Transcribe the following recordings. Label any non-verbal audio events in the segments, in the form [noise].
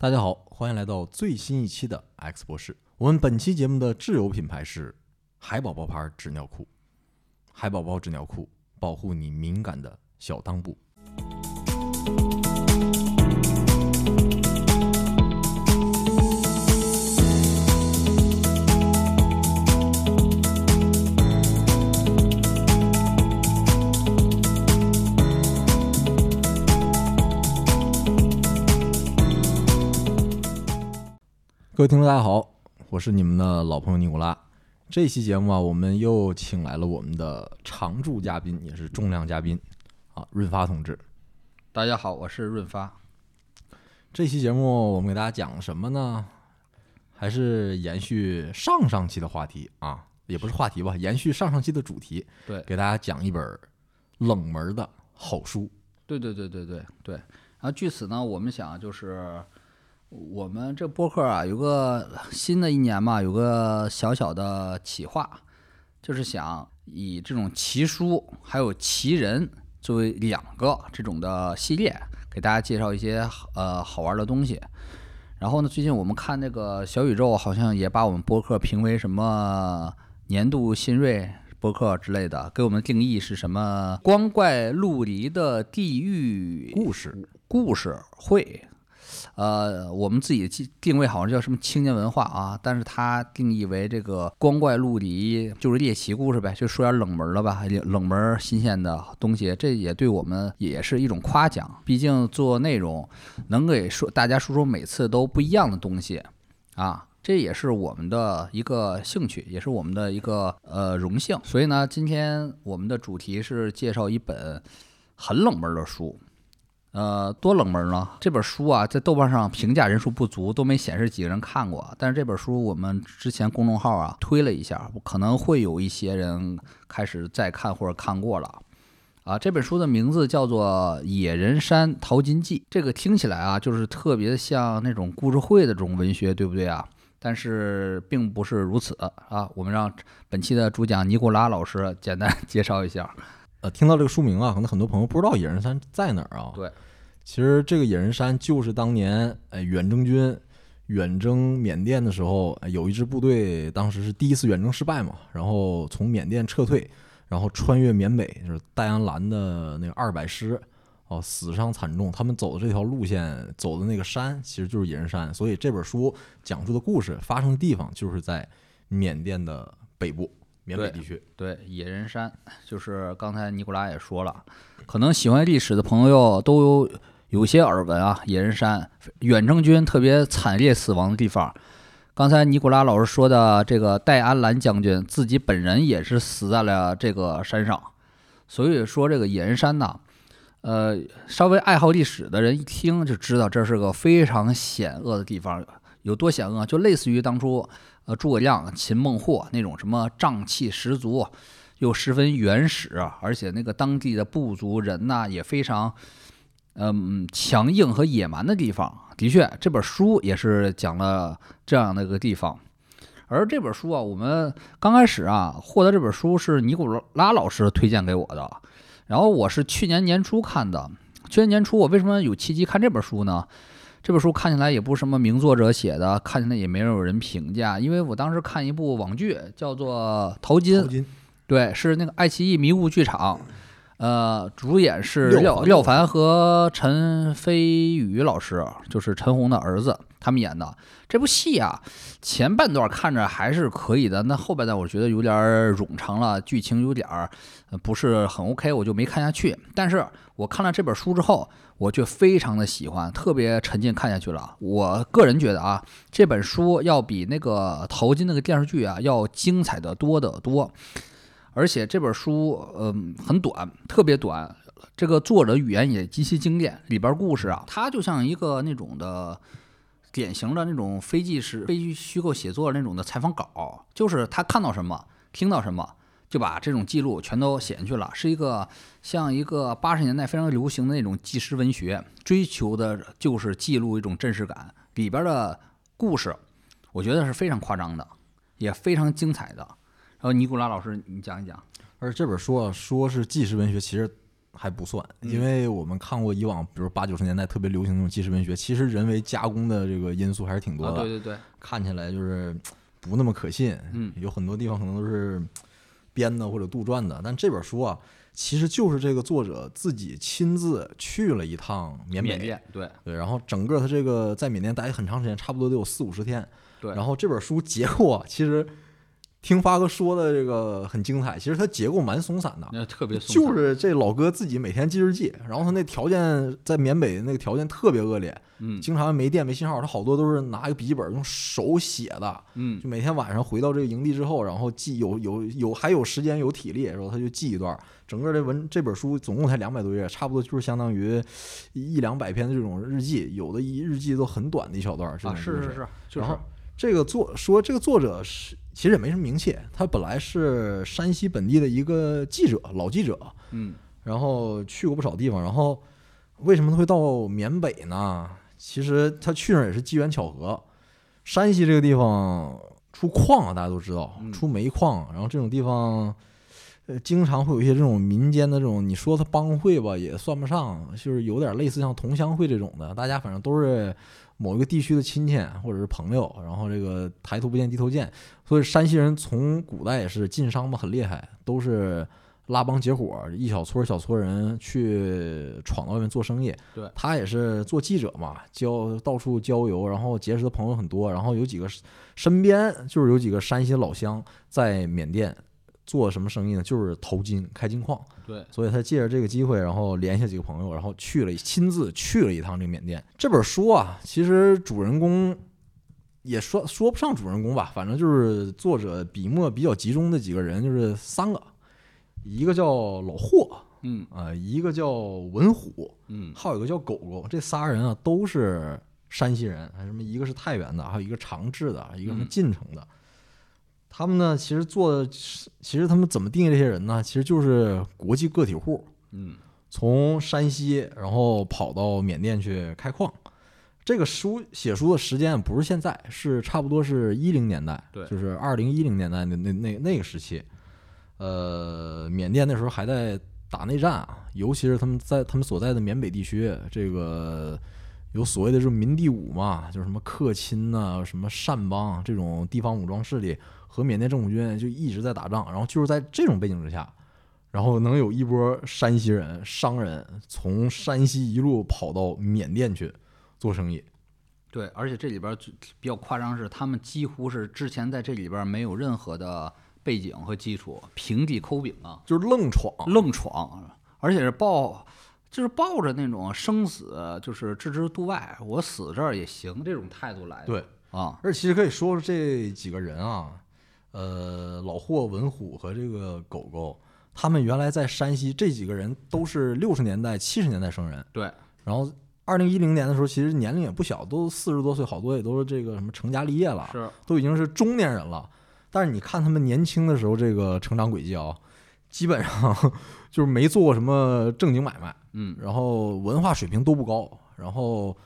大家好，欢迎来到最新一期的 X 博士。我们本期节目的挚友品牌是海宝宝牌纸尿裤。海宝宝纸尿裤，保护你敏感的小裆部。各位听众，大家好，我是你们的老朋友尼古拉。这期节目啊，我们又请来了我们的常驻嘉宾，也是重量嘉宾啊，润发同志。大家好，我是润发。这期节目我们给大家讲什么呢？还是延续上上期的话题啊，也不是话题吧，延续上上期的主题。对，给大家讲一本冷门的好书。对对对对对对。然后据此呢，我们想就是。我们这播客啊，有个新的一年嘛，有个小小的企划，就是想以这种奇书还有奇人作为两个这种的系列，给大家介绍一些呃好玩的东西。然后呢，最近我们看那个小宇宙好像也把我们播客评为什么年度新锐播客之类的，给我们定义是什么光怪陆离的地狱故事故事会。呃，我们自己定位好像叫什么青年文化啊，但是它定义为这个光怪陆离，就是猎奇故事呗，就说点冷门的吧，冷门新鲜的东西，这也对我们也是一种夸奖。毕竟做内容能给说大家说说每次都不一样的东西啊，这也是我们的一个兴趣，也是我们的一个呃荣幸。所以呢，今天我们的主题是介绍一本很冷门的书。呃，多冷门呢？这本书啊，在豆瓣上评价人数不足，都没显示几个人看过。但是这本书我们之前公众号啊推了一下，可能会有一些人开始再看或者看过了。啊，这本书的名字叫做《野人山淘金记》，这个听起来啊，就是特别像那种故事会的这种文学，对不对啊？但是并不是如此啊。我们让本期的主讲尼古拉老师简单 [laughs] 介绍一下。呃，听到这个书名啊，可能很多朋友不知道野人山在哪儿啊？对，其实这个野人山就是当年哎远征军远征缅甸的时候，有一支部队当时是第一次远征失败嘛，然后从缅甸撤退，然后穿越缅北，就是戴安澜的那个二百师，哦，死伤惨重。他们走的这条路线走的那个山，其实就是野人山。所以这本书讲述的故事发生的地方就是在缅甸的北部。缅北地区，对野人山，就是刚才尼古拉也说了，可能喜欢历史的朋友都有些耳闻啊。野人山远征军特别惨烈死亡的地方，刚才尼古拉老师说的这个戴安澜将军自己本人也是死在了这个山上，所以说这个野人山呐，呃，稍微爱好历史的人一听就知道这是个非常险恶的地方，有多险恶，就类似于当初。呃，诸葛亮、秦孟获那种什么瘴气十足，又十分原始，而且那个当地的部族人呐也非常，嗯，强硬和野蛮的地方。的确，这本书也是讲了这样的一个地方。而这本书啊，我们刚开始啊获得这本书是尼古拉老师推荐给我的，然后我是去年年初看的。去年年初我为什么有契机看这本书呢？这本书看起来也不是什么名作者写的，看起来也没有人评价。因为我当时看一部网剧，叫做《淘金》，对，是那个爱奇艺迷雾剧场，呃，主演是廖廖凡和陈飞宇老师，就是陈红的儿子，他们演的这部戏啊。前半段看着还是可以的，那后半段我觉得有点冗长了，剧情有点不是很 OK，我就没看下去。但是我看了这本书之后。我却非常的喜欢，特别沉浸看下去了。我个人觉得啊，这本书要比那个淘金那个电视剧啊要精彩的多得多。而且这本书嗯很短，特别短。这个作者语言也极其精炼，里边故事啊，它就像一个那种的典型的那种非纪实、非虚构写作那种的采访稿，就是他看到什么，听到什么。就把这种记录全都写进去了，是一个像一个八十年代非常流行的那种纪实文学，追求的就是记录一种真实感。里边的故事，我觉得是非常夸张的，也非常精彩的。然后尼古拉老师，你讲一讲。而这本书啊，说是纪实文学，其实还不算，嗯因为我们看过以往，比如八九十年代特别流行那种纪实文学，其实人为加工的这个因素还是挺多啊，的，对对对，看起来就是不那么可信。嗯有很多地方可能都是编的或者杜撰的，但这本书啊，其实就是这个作者自己亲自去了一趟缅甸，对对，然后整个他这个在缅甸待很长时间，差不多得有四五十天。对，然后这本书结构啊，其实听发哥说的这个很精彩，其实它结构蛮松散的。那特别松散就是这老哥自己每天记日记，然后他那条件在缅北那个条件特别恶劣，嗯经常没电没信号，他好多都是拿一个笔记本用手写的，嗯就每天晚上回到这个营地之后，然后记有有有还有时间有体力，然后他就记一段。整个这文这本书总共才两百多页，差不多就是相当于一两百篇的这种日记，有的一日记都很短的一小段。这啊，种故事是是是，就是然后这个作说这个作者是其实也没什么名气，他本来是山西本地的一个记者，老记者，嗯然后去过不少地方。然后为什么他会到缅北呢？其实他去那儿也是机缘巧合。山西这个地方出矿啊，大家都知道，嗯出煤矿，然后这种地方。呃，经常会有一些这种民间的这种，你说它帮会吧，也算不上，就是有点类似像同乡会这种的，大家反正都是某一个地区的亲戚或者是朋友，然后这个抬头不见低头见，所以山西人从古代也是晋商嘛，很厉害，都是拉帮结伙，一小撮儿小撮人去闯到外面做生意。对他也是做记者嘛，交到处郊游，然后结识的朋友很多，然后有几个身边就是有几个山西老乡在缅甸做什么生意呢？就是淘金、开金矿。对，所以他借着这个机会，然后联系几个朋友，然后去了，亲自去了一趟这个缅甸。这本书啊，其实主人公也说说不上主人公吧，反正就是作者笔墨比较集中的几个人，就是三个，一个叫老霍嗯啊、一个叫文虎，嗯还有一个叫狗狗。这仨人啊都是山西人，什么一个是太原的，还有一个长治的，一个什么嗯晋城的。他们呢，其实做，其实他们怎么定义这些人呢？其实就是国际个体户，嗯从山西然后跑到缅甸去开矿。这个书写书的时间不是现在，是差不多是一零年代，对就是二零一零年代的那那那个时期。呃，缅甸那时候还在打内战啊，尤其是他们在他们所在的缅北地区，这个有所谓的这种民地武嘛，就是什么克钦呐、什么善邦这种地方武装势力和缅甸政府军就一直在打仗，然后就是在这种背景之下，然后能有一波山西人商人从山西一路跑到缅甸去做生意，对，而且这里边儿比较夸张是，他们几乎是之前在这里边儿没有任何的背景和基础，平地抠饼啊，就是愣闯。愣闯，而且是抱，就是抱着那种生死就是置之度外，我死这儿也行这种态度来的。对，啊，而且其实可以说说这几个人啊，呃，老霍、文虎和这个狗狗，他们原来在山西，这几个人都是六十年代、七十年代生人，对，然后二零一零年的时候，其实年龄也不小，都四十多岁，好多也都是这个什么成家立业了，是，都已经是中年人了。但是你看他们年轻的时候这个成长轨迹啊，基本上 [laughs] 就是没做过什么正经买卖，嗯，然后文化水平都不高，然后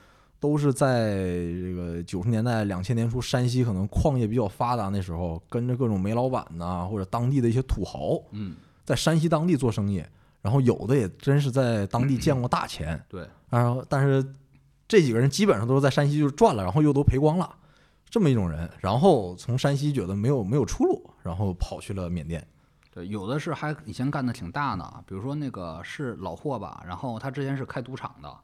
都是在这个九十年代、两千年初，山西可能矿业比较发达那时候，跟着各种煤老板呐、或者当地的一些土豪，嗯，在山西当地做生意，然后有的也真是在当地见过大钱，对，然后但是这几个人基本上都是在山西就是赚了，然后又都赔光了，这么一种人，然后从山西觉得没有没有出路，然后跑去了缅甸。对，有的是还以前干的挺大呢，比如说那个是老霍吧，然后他之前是开赌场的，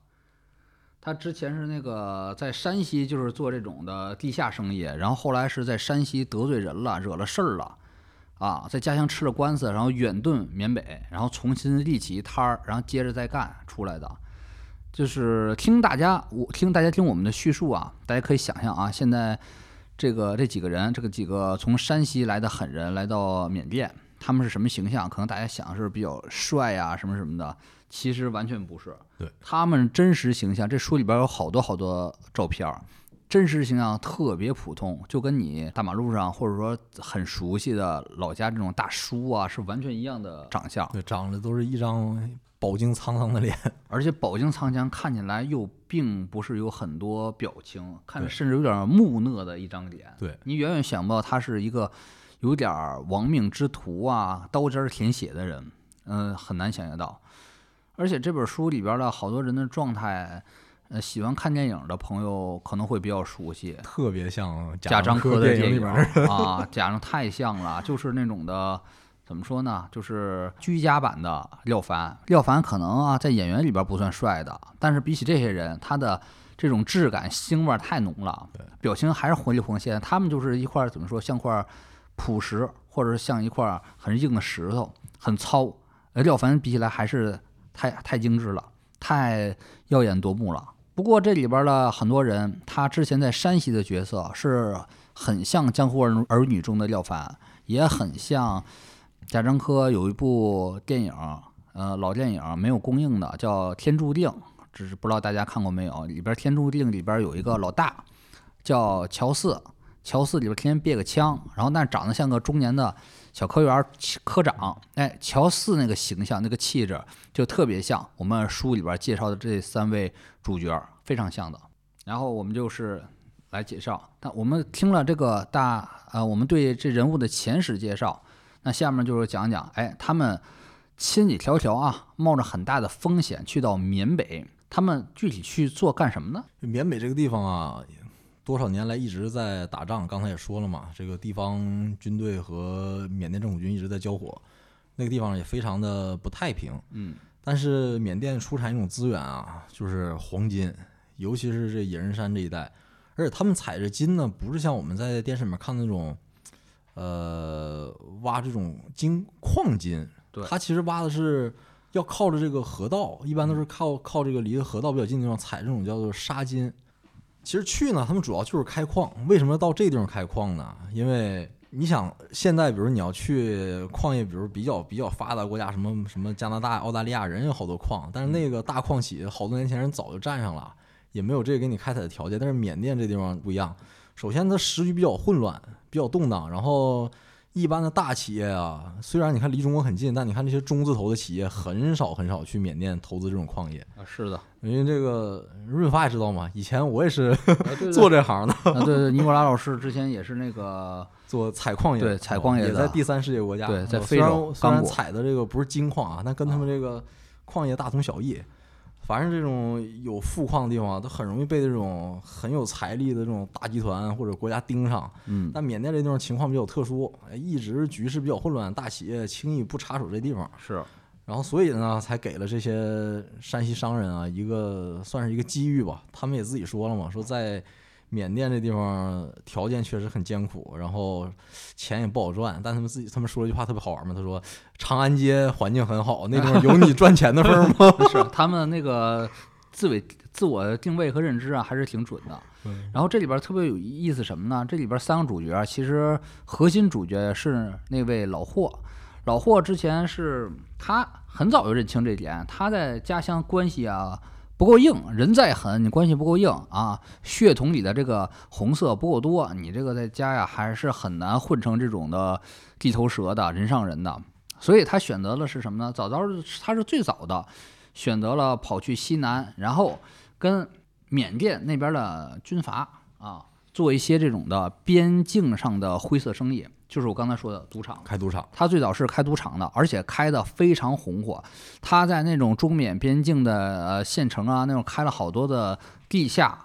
他之前是那个在山西就是做这种的地下生意，然后后来是在山西得罪人了，惹了事儿了，啊，在家乡吃了官司，然后远遁缅北，然后重新立起一摊儿，然后接着再干出来的。就是听大家，我听大家听我们的叙述啊，大家可以想象啊，现在这个这几个人，这个几个从山西来的狠人来到缅甸，他们是什么形象？可能大家想的是比较帅呀、什么什么的，其实完全不是。对，他们真实形象，这书里边有好多好多照片儿，真实形象特别普通，就跟你大马路上或者说很熟悉的老家这种大叔啊，是完全一样的长相。对，长得都是一张饱经沧桑的脸。[laughs] 而且饱经沧桑，看起来又并不是有很多表情，看着甚至有点木讷的一张脸。对你远远想不到他是一个有点亡命之徒啊，刀尖舔血的人，嗯、很难想象到。而且这本书里边的好多人的状态，呃，喜欢看电影的朋友可能会比较熟悉。特别像贾樟柯的电影里啊，[laughs] 贾樟太像了，就是那种的，怎么说呢？就是居家版的廖凡。廖凡可能啊，在演员里边不算帅的，但是比起这些人，他的这种质感、腥味儿太浓了，表情还是活灵活现。他们就是一块儿怎么说，像块朴实，或者是像一块很硬的石头，很糙。而廖凡比起来还是太太精致了，太耀眼夺目了。不过这里边的很多人，他之前在山西的角色是很像《江湖儿儿女》中的廖凡，也很像贾樟柯有一部电影，呃，老电影没有公映的，叫《天注定》，只是不知道大家看过没有？里边《天注定》里边有一个老大叫乔四，乔四里边天天憋个枪，然后但长得像个中年的。小科员科长，哎，乔四那个形象、那个气质就特别像我们书里边介绍的这三位主角，非常像的。然后我们就是来介绍，那我们听了这个大呃，我们对这人物的前史介绍，那下面就是讲讲，哎，他们千里迢迢啊，冒着很大的风险去到缅北，他们具体去做干什么呢？缅北这个地方啊。多少年来一直在打仗，刚才也说了嘛，这个地方军队和缅甸政府军一直在交火，那个地方也非常的不太平。嗯，但是缅甸出产一种资源啊，就是黄金，尤其是这野人山这一带，而且他们采着金呢，不是像我们在电视里面看那种，呃，挖这种金矿金，对，他其实挖的是要靠着这个河道，一般都是靠靠这个离河道比较近的地方采这种叫做沙金。其实去呢，他们主要就是开矿。为什么到这地方开矿呢？因为你想，现在比如你要去矿业，比如比较比较发达国家，什么什么加拿大、澳大利亚，人有好多矿，但是那个大矿企好多年前人早就占上了，也没有这个给你开采的条件。但是缅甸这地方不一样，首先它时局比较混乱，比较动荡，然后。一般的大企业啊，虽然你看离中国很近，但你看这些中字头的企业很少很少去缅甸投资这种矿业啊。是的，因为这个润发也知道嘛，以前我也是 [laughs] 做这行的。啊，对对，尼古拉老师之前也是那个 [laughs] 做采矿业，对采矿业也在第三世界国家，对，在非洲。虽然采的这个不是金矿啊，但跟他们这个矿业大同小异。凡是这种有富矿的地方，都很容易被这种很有财力的这种大集团或者国家盯上。嗯，但缅甸这地方情况比较特殊，一直局势比较混乱，大企业轻易不插手这地方。是，然后所以呢，才给了这些山西商人啊一个算是一个机遇吧。他们也自己说了嘛，说在。缅甸这地方条件确实很艰苦，然后钱也不好赚。但他们自己他们说了一句话特别好玩嘛，他说：“长安街环境很好，那地方有你赚钱的份吗？” [laughs] 是他们那个自伪自我定位和认知啊，还是挺准的。然后这里边特别有意思什么呢？这里边三个主角，其实核心主角是那位老霍。老霍之前是他很早就认清这点，他在家乡关系啊。不够硬，人再狠，你关系不够硬啊，血统里的这个红色不够多，你这个在家呀还是很难混成这种的地头蛇的人上人的。所以他选择的是什么呢？早早他是最早的选择了跑去西南，然后跟缅甸那边的军阀啊做一些这种的边境上的灰色生意。就是我刚才说的赌场，开赌场。他最早是开赌场的，而且开的非常红火。他在那种中缅边境的呃县城啊，那种开了好多的地下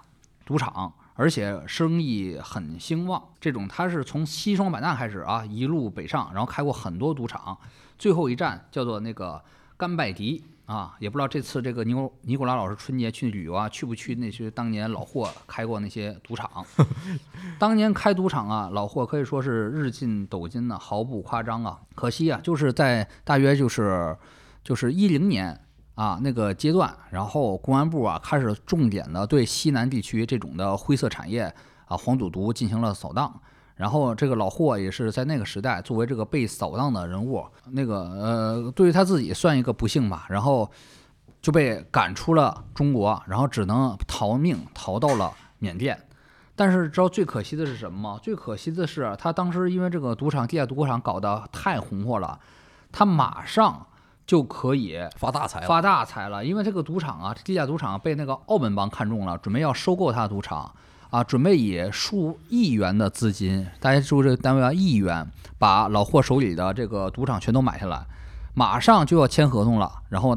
赌场，而且生意很兴旺。这种他是从西双版纳开始啊，一路北上，然后开过很多赌场，最后一站叫做那个甘拜迪。啊，也不知道这次这个尼古尼古拉老师春节去旅游啊，去不去那些当年老霍开过那些赌场？[laughs] 当年开赌场啊，老霍可以说是日进斗金呢，毫不夸张啊。可惜啊，就是在大约就是就是一零年啊那个阶段，然后公安部啊开始重点的对西南地区这种的灰色产业啊黄赌毒进行了扫荡。然后这个老霍也是在那个时代作为这个被扫荡的人物，那个呃，对于他自己算一个不幸吧。然后就被赶出了中国，然后只能逃命逃到了缅甸。但是知道最可惜的是什么吗？最可惜的是他当时因为这个赌场地下赌场搞得太红火了，他马上就可以发大财发大财了。因为这个赌场啊，地下赌场被那个澳门帮看中了，准备要收购他的赌场。啊，准备以数亿元的资金，大家注意这个单位啊，亿元，把老霍手里的这个赌场全都买下来，马上就要签合同了，然后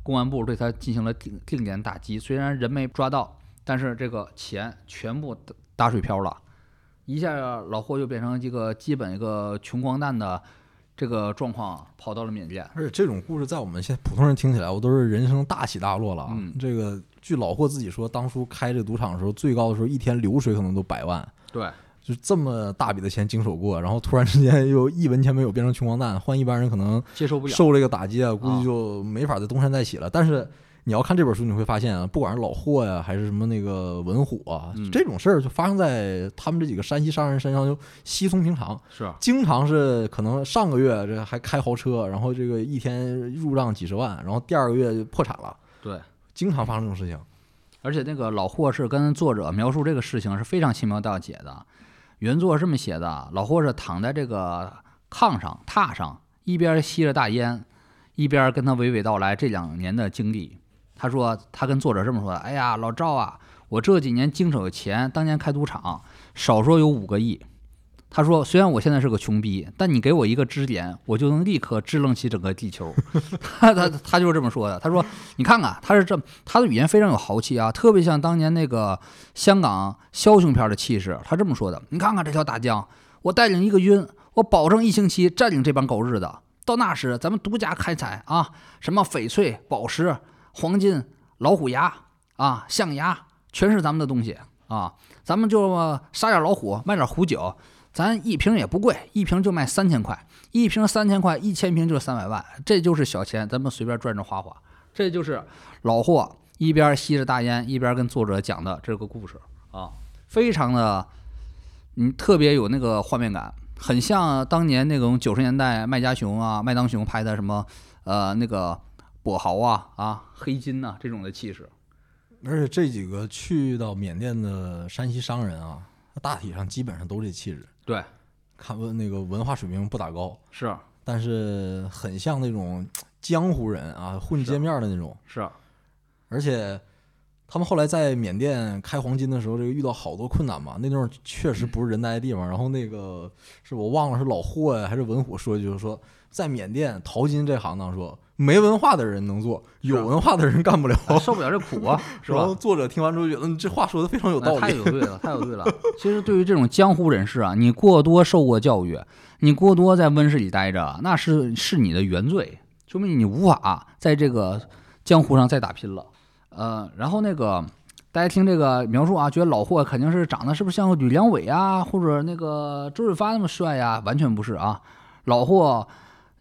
公安部对他进行了定定点打击，虽然人没抓到，但是这个钱全部打打水漂了，一下老霍就变成一个基本一个穷光蛋的这个状况，跑到了缅甸。而且这种故事在我们现在普通人听起来，我都是人生大起大落了啊。嗯这个据老霍自己说，当初开这赌场的时候，最高的时候一天流水可能都百万，对，就这么大笔的钱经手过，然后突然之间又一文钱没有，变成穷光蛋，换一般人可能接受不了。受这个打击啊，估啊计就没法再东山再起了。但是你要看这本书，你会发现啊，不管是老霍呀，还是什么那个文虎啊，嗯这种事儿就发生在他们这几个山西商人身上，就稀松平常。是经常是可能上个月这还开豪车，然后这个一天入账几十万，然后第二个月就破产了，对。经常发生这种事情。而且那个老霍是跟作者描述这个事情是非常轻描淡写的。原作是这么写的：老霍是躺在这个炕上、榻上，一边吸着大烟，一边跟他娓娓道来这两年的经历。他说，他跟作者这么说的：“哎呀，老赵啊，我这几年经手的钱，当年开赌场，少说有五个亿。”他说：“虽然我现在是个穷逼，但你给我一个支点，我就能立刻支棱起整个地球。[laughs] 他”他他就是这么说的。他说：“你看看，他是这他的语言非常有豪气啊，特别像当年那个香港枭雄片的气势。他这么说的：你看看这条大江，我带领一个军，我保证一星期占领这帮狗日的。到那时，咱们独家开采啊，什么翡翠、宝石、黄金、老虎牙啊、象牙，全是咱们的东西啊。咱们就杀点老虎，卖点虎酒。”咱一瓶也不贵，一瓶就卖三千块，一瓶三千块，一千瓶就是三百万，这就是小钱，咱们随便赚着花花。这就是老霍一边吸着大烟，一边跟作者讲的这个故事啊，非常的，嗯，特别有那个画面感，很像当年那种九十年代麦家雄啊、麦当雄拍的什么呃那个跛豪啊啊黑金呐、这种的气势。而且这几个去到缅甸的山西商人啊，大体上基本上都这气质。对，看文那个文化水平不咋高，是但是很像那种江湖人啊，混街面的那种。是，而且他们后来在缅甸开黄金的时候，这个遇到好多困难嘛。那地方确实不是人待的地方。然后那个是我忘了是老霍呀还是文虎说一句，就是说在缅甸淘金这行当说没文化的人能做，有文化的人干不了。受不了这苦啊，[laughs] 是吧然后？作者听完之后觉得，嗯，这话说的非常有道理。那太有对了，太有对了。[laughs] 其实对于这种江湖人士啊，你过多受过教育，你过多在温室里待着，那是是你的原罪，说明你无法在这个江湖上再打拼了。呃，然后那个大家听这个描述啊，觉得老霍肯定是长得是不是像吕良伟啊，或者那个周润发那么帅呀？完全不是啊，老霍。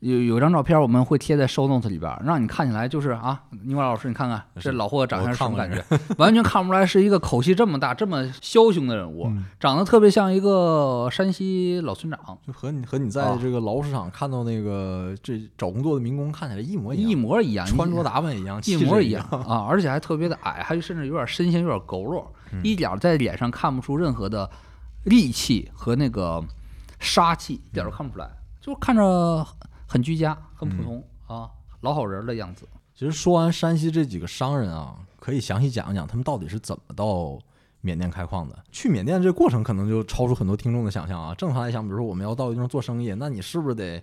有有张照片，我们会贴在 show notes 里边，让你看起来就是啊，宁华老师，你看看这老霍长相是什么感觉？完全看不出来是一个口气这么大、这么枭雄的人物，嗯长得特别像一个山西老村长，就和你和你在啊这个劳务市场看到那个这找工作的民工看起来一模一样一，模一样，穿着打扮也一样，一模一样啊，而且还特别的矮，还甚至有点身形有点佝偻，嗯一点儿在脸上看不出任何的戾气和那个杀气，一点儿都看不出来，就看着很居家、很普通、啊，老好人的样子。其实说完山西这几个商人啊，可以详细讲一讲他们到底是怎么到缅甸开矿的。去缅甸这过程可能就超出很多听众的想象啊。正常来讲，比如说我们要到一地方做生意，那你是不是得，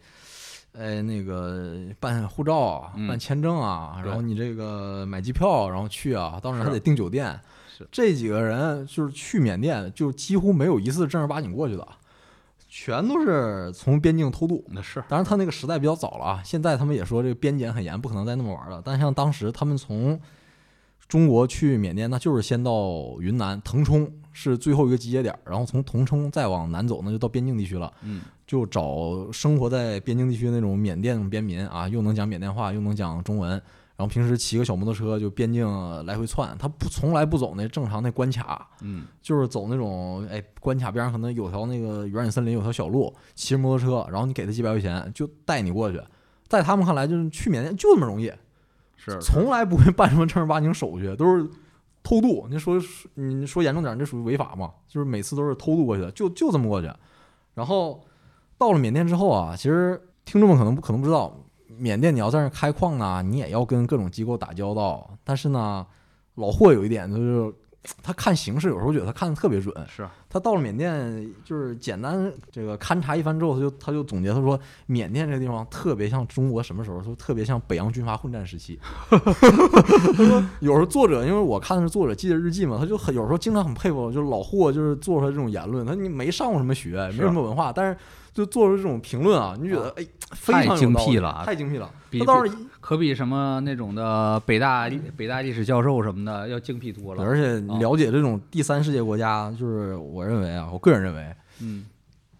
呃，那个办护照办签证啊，对然后你这个买机票，然后去啊，到那儿还得订酒店。这几个人就是去缅甸，就几乎没有一次正儿八经过去的，全都是从边境偷渡。那是当然，他那个时代比较早了啊。现在他们也说这个边检很严，不可能再那么玩了。但像当时他们从中国去缅甸，那就是先到云南腾冲是最后一个集结点，然后从腾冲再往南走，那就到边境地区了。嗯，就找生活在边境地区那种缅甸边民啊，又能讲缅甸话，又能讲中文，然后平时骑个小摩托车就边境来回窜。他不从来不走那正常那关卡，嗯，就是走那种哎关卡边上可能有条那个原始森林有条小路，骑着摩托车，然后你给他几百块钱就带你过去。在他们看来，就是去缅甸就这么容易，是从来不会办什么正儿八经手续，都是偷渡。你说你说严重点，这属于违法嘛？就是每次都是偷渡过去的，就就这么过去。然后到了缅甸之后啊，其实听众们可能不可能不知道，缅甸你要在那开矿呢，你也要跟各种机构打交道。但是呢，老霍有一点就是他看形势，有时候觉得他看的特别准。是他到了缅甸，就是简单这个勘察一番之后，他就他就总结，他说缅甸这个地方特别像中国什么时候？说特别像北洋军阀混战时期。[laughs] 他说有时候作者，因为我看的是作者记的日记嘛，他就很有时候经常很佩服，就是老霍就是做出来这种言论。他你没上过什么学，没什么文化，但是就做出这种评论啊，你觉得哎非常有太精辟了太精辟了。比他倒是可比什么那种的北大历北大历史教授什么的要精辟多了。而且了解这种第三世界国家，就是我认为啊，我个人认为嗯，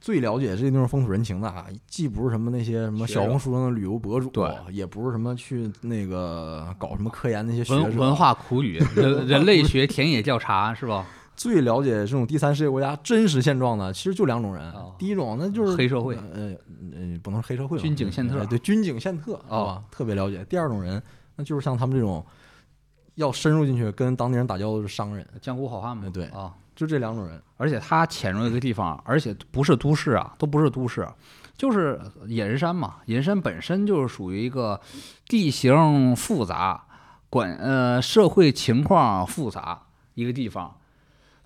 最了解这个地方风土人情的啊，既不是什么那些什么小红书上的旅游博主，对，也不是什么去那个搞什么科研那些学者，文文化苦旅、人人类学田野调查是吧？最了解这种第三世界国家真实现状的，其实就两种人。哦第一种那就是黑社会呃呃，不能是黑社会吧，军警宪特呃对，军警宪特哦啊，特别了解。第二种人，那就是像他们这种要深入进去跟当地人打交道的商人，江湖好汉嘛。哎对啊，就这两种人。而且他潜入一个地方，而且不是都市啊，都不是都市，就是野人山嘛。野人山本身就是属于一个地形复杂、管呃社会情况复杂一个地方。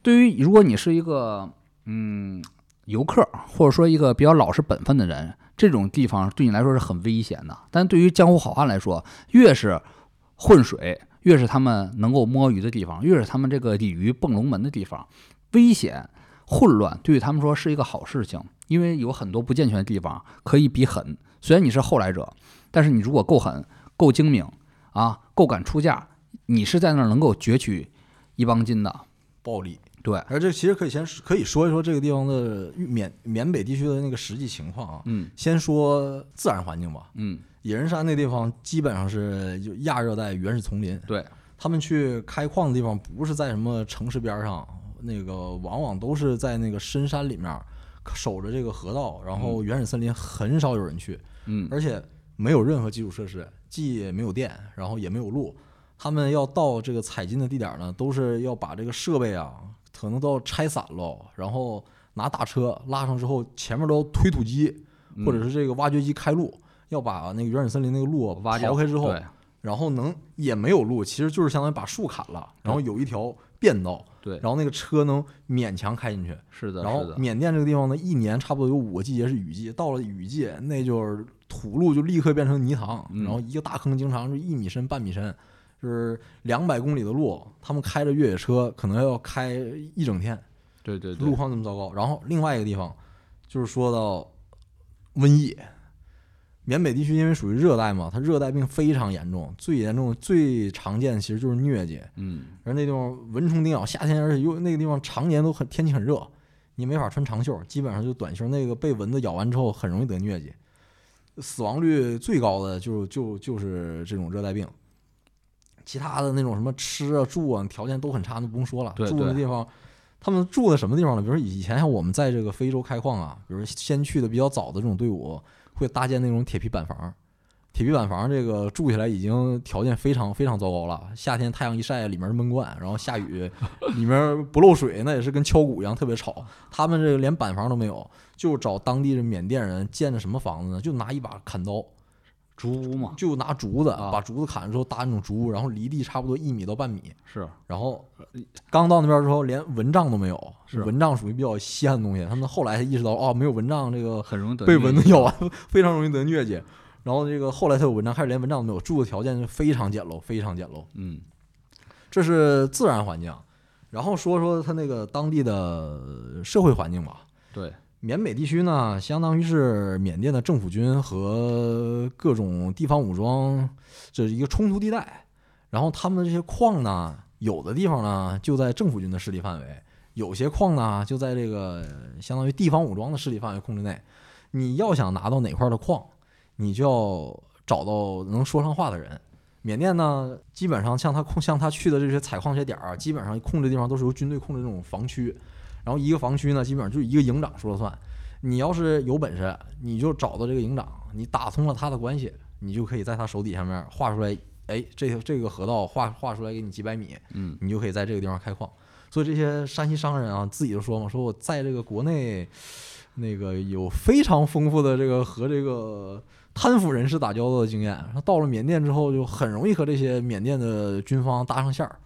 对于如果你是一个嗯游客，或者说一个比较老实本分的人，这种地方对你来说是很危险的。但对于江湖好汉来说，越是混水，越是他们能够摸鱼的地方，越是他们这个鲤鱼蹦龙门的地方，危险、混乱对于他们说是一个好事情，因为有很多不健全的地方可以比狠。虽然你是后来者，但是你如果够狠、够精明啊，够敢出价，你是在那儿能够攫取一帮金的。暴力。对，而这其实可以先可以说一说这个地方的缅缅北地区的那个实际情况啊。嗯。先说自然环境吧，嗯，野人山那地方基本上是就亚热带原始丛林。对，他们去开矿的地方不是在什么城市边上，那个往往都是在那个深山里面守着这个河道，然后原始森林很少有人去，嗯。而且没有任何基础设施，既没有电，然后也没有路。他们要到这个采金的地点呢，都是要把这个设备啊，可能都要拆散了，然后拿大车拉上之后，前面都要推土机嗯。或者是这个挖掘机开路，要把那个原始森林那个路挖刨开之后，然后能也没有路，其实就是相当于把树砍了，然后有一条便道，对，然后那个车能勉强开进去。是的，然后，缅甸这个地方呢，一年差不多有五个季节是雨季，到了雨季，那就是土路就立刻变成泥塘，嗯。然后一个大坑经常是一米深、半米深，就是两百公里的路，他们开着越野车可能要开一整天，对对对路，况这么糟糕。然后另外一个地方就是说到瘟疫，缅北地区因为属于热带嘛，它热带病非常严重，最严重、最常见其实就是疟疾，嗯而那地方蚊虫叮咬，夏天而且又那个地方常年都很天气很热，你没法穿长袖，基本上就短袖。那个被蚊子咬完之后很容易得疟疾，死亡率最高的就就就是这种热带病。其他的那种什么吃啊住啊条件都很差，那不用说了。对对住的地方，他们住的什么地方呢？比如说以前像我们在这个非洲开矿啊，比如先去的比较早的这种队伍，会搭建那种铁皮板房。铁皮板房这个住起来已经条件非常非常糟糕了，夏天太阳一晒，里面闷罐，然后下雨，里面不漏水，那也是跟敲鼓一样，特别吵。他们这个连板房都没有，就找当地的缅甸人建的什么房子呢？就拿一把砍刀，竹屋嘛，就拿竹子啊把竹子砍了之后搭那种竹屋，然后离地差不多一米到半米，是然后刚到那边之后连蚊帐都没有，是蚊帐属于比较稀罕的东西，他们后来才意识到哦，没有蚊帐这个很容易得被蚊子咬完 [laughs] 非常容易得疟疾。然后这个后来才有蚊帐，开始连蚊帐都没有，住的条件就非常简陋，非常简陋。嗯这是自然环境，然后说说他那个当地的社会环境吧。对，缅北地区呢，相当于是缅甸的政府军和各种地方武装这是一个冲突地带。然后他们的这些矿呢，有的地方呢就在政府军的势力范围，有些矿呢就在这个相当于地方武装的势力范围控制内。你要想拿到哪块的矿，你就要找到能说上话的人。缅甸呢，基本上像他控像他去的这些采矿这些点儿，基本上控制地方都是由军队控制这种防区，然后一个防区呢，基本上就一个营长说了算。你要是有本事，你就找到这个营长，你打通了他的关系，你就可以在他手底下面画出来，哎，这个这个河道画画出来给你几百米，嗯你就可以在这个地方开矿。所以这些山西商人啊，自己就说嘛，说我在这个国内，那个有非常丰富的这个和这个贪腐人士打交道的经验。然后到了缅甸之后，就很容易和这些缅甸的军方搭上线儿。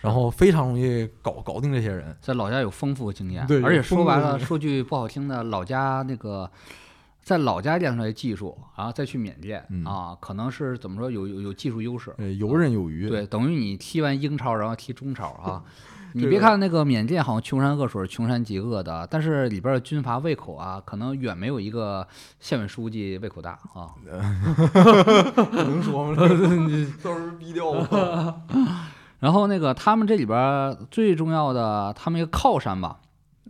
然后非常容易搞搞定这些人。在老家有丰富经验，对而且说白了，说句不好听的，老家那个在老家练出来的技术，然后再去缅甸、嗯啊，可能是怎么说有有有技术优势。呃，游刃有余。对，等于你踢完英超，然后踢中超啊。[laughs] 你别看那个缅甸好像穷山恶水、穷山极恶的，但是里边的军阀胃口啊，可能远没有一个县委书记胃口大啊。[laughs] 能说吗？[laughs] 到时候逼掉我。然后那个他们这里边儿最重要的，他们一个靠山吧，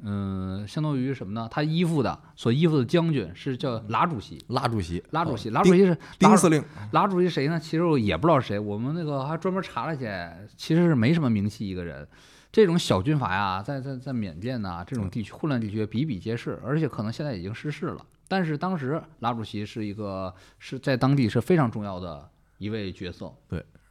嗯，相当于什么呢？他依附的所依附的将军是叫拉主席，拉主席，拉主席，哦拉主席是拉丁司令，拉主席谁呢？其实我也不知道是谁，我们那个还专门查了下，其实是没什么名气一个人。这种小军阀呀，在在在缅甸呐、这种地区混乱地区比比皆是，而且可能现在已经失势了。但是当时拉主席是一个是在当地是非常重要的一位角色。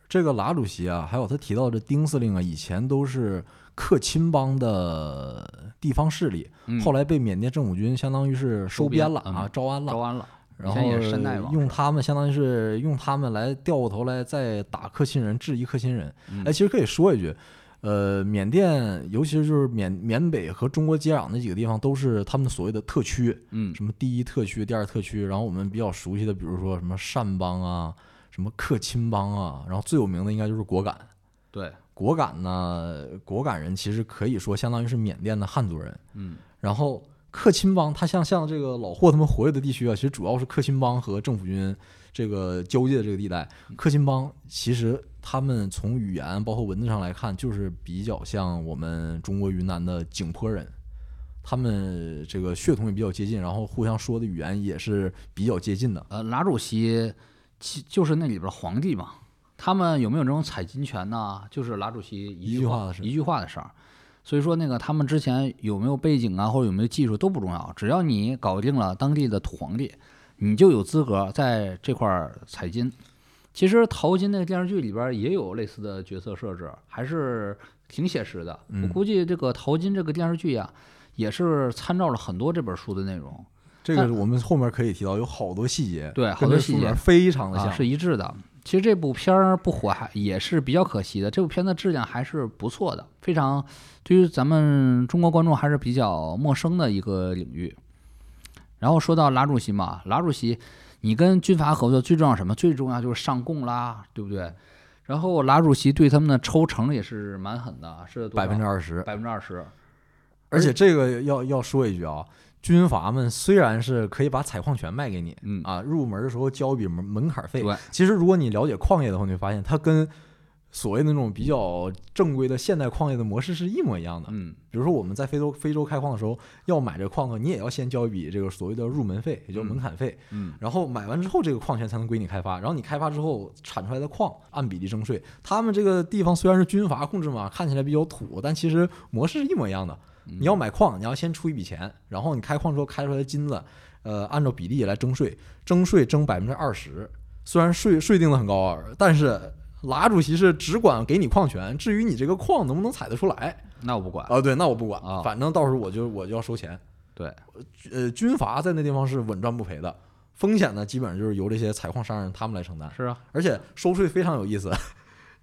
这个拉主席啊，还有他提到的丁司令啊，以前都是克钦邦的地方势力，嗯后来被缅甸政府军相当于是收编了啊，招安了。招安了，然后以前也是山大王用他们相当于是用他们来调过头来再打克钦人，质疑克钦人。嗯哎，其实可以说一句，呃，缅甸尤其是就是缅缅北和中国接壤那几个地方，都是他们所谓的特区，嗯什么第一特区、第二特区。然后我们比较熟悉的，比如说什么善邦啊，什么克钦邦啊，然后最有名的应该就是果敢。对，果敢呢，果敢人其实可以说相当于是缅甸的汉族人。嗯然后克钦邦，他像像这个老霍他们活跃的地区啊，其实主要是克钦邦和政府军这个交界的这个地带。克钦邦其实他们从语言包括文字上来看，就是比较像我们中国云南的景颇人，他们这个血统也比较接近，然后互相说的语言也是比较接近的。呃，拉主席其就是那里边皇帝嘛，他们有没有这种采金权呢？就是拉主席一一句话的事一句话的事儿。所以说，那个他们之前有没有背景啊，或者有没有技术都不重要，只要你搞定了当地的土皇帝，你就有资格在这块儿采金。其实《淘金》那个电视剧里边也有类似的角色设置，还是挺写实的。我嗯估计这个《淘金》这个电视剧呀，也是参照了很多这本书的内容。这个我们后面可以提到，有好多细节，对好多细节非常的啊，像。是一致的。其实这部片儿不火还也是比较可惜的，这部片子质量还是不错的，非常对于咱们中国观众还是比较陌生的一个领域。然后说到拉主席嘛，拉主席，你跟军阀合作最重要什么？最重要就是上供啦，对不对？然后拉主席对他们的抽成也是蛮狠的，是百分之二十，百分之二十。而且这个要要说一句啊，军阀们虽然是可以把采矿权卖给你，嗯啊，入门的时候交一笔门门槛费。对，其实如果你了解矿业的话，你会发现它跟所谓的那种比较正规的现代矿业的模式是一模一样的。嗯，比如说我们在非洲非洲开矿的时候，要买这个矿呢，你也要先交一笔这个所谓的入门费，也就是门槛费。嗯，然后买完之后，这个矿权才能归你开发。然后你开发之后产出来的矿按比例征税。他们这个地方虽然是军阀控制嘛，看起来比较土，但其实模式是一模一样的。你要买矿，你要先出一笔钱，然后你开矿之后开出来的金子，呃，按照比例来征税，征税征百分之二十。虽然税税定的很高啊，但是拉主席是只管给你矿权，至于你这个矿能不能采得出来那我不管。啊，对，那我不管啊反正到时候我就我就要收钱。对，呃，军阀在那地方是稳赚不赔的，风险呢基本上就是由这些采矿商人他们来承担，是啊，而且收税非常有意思。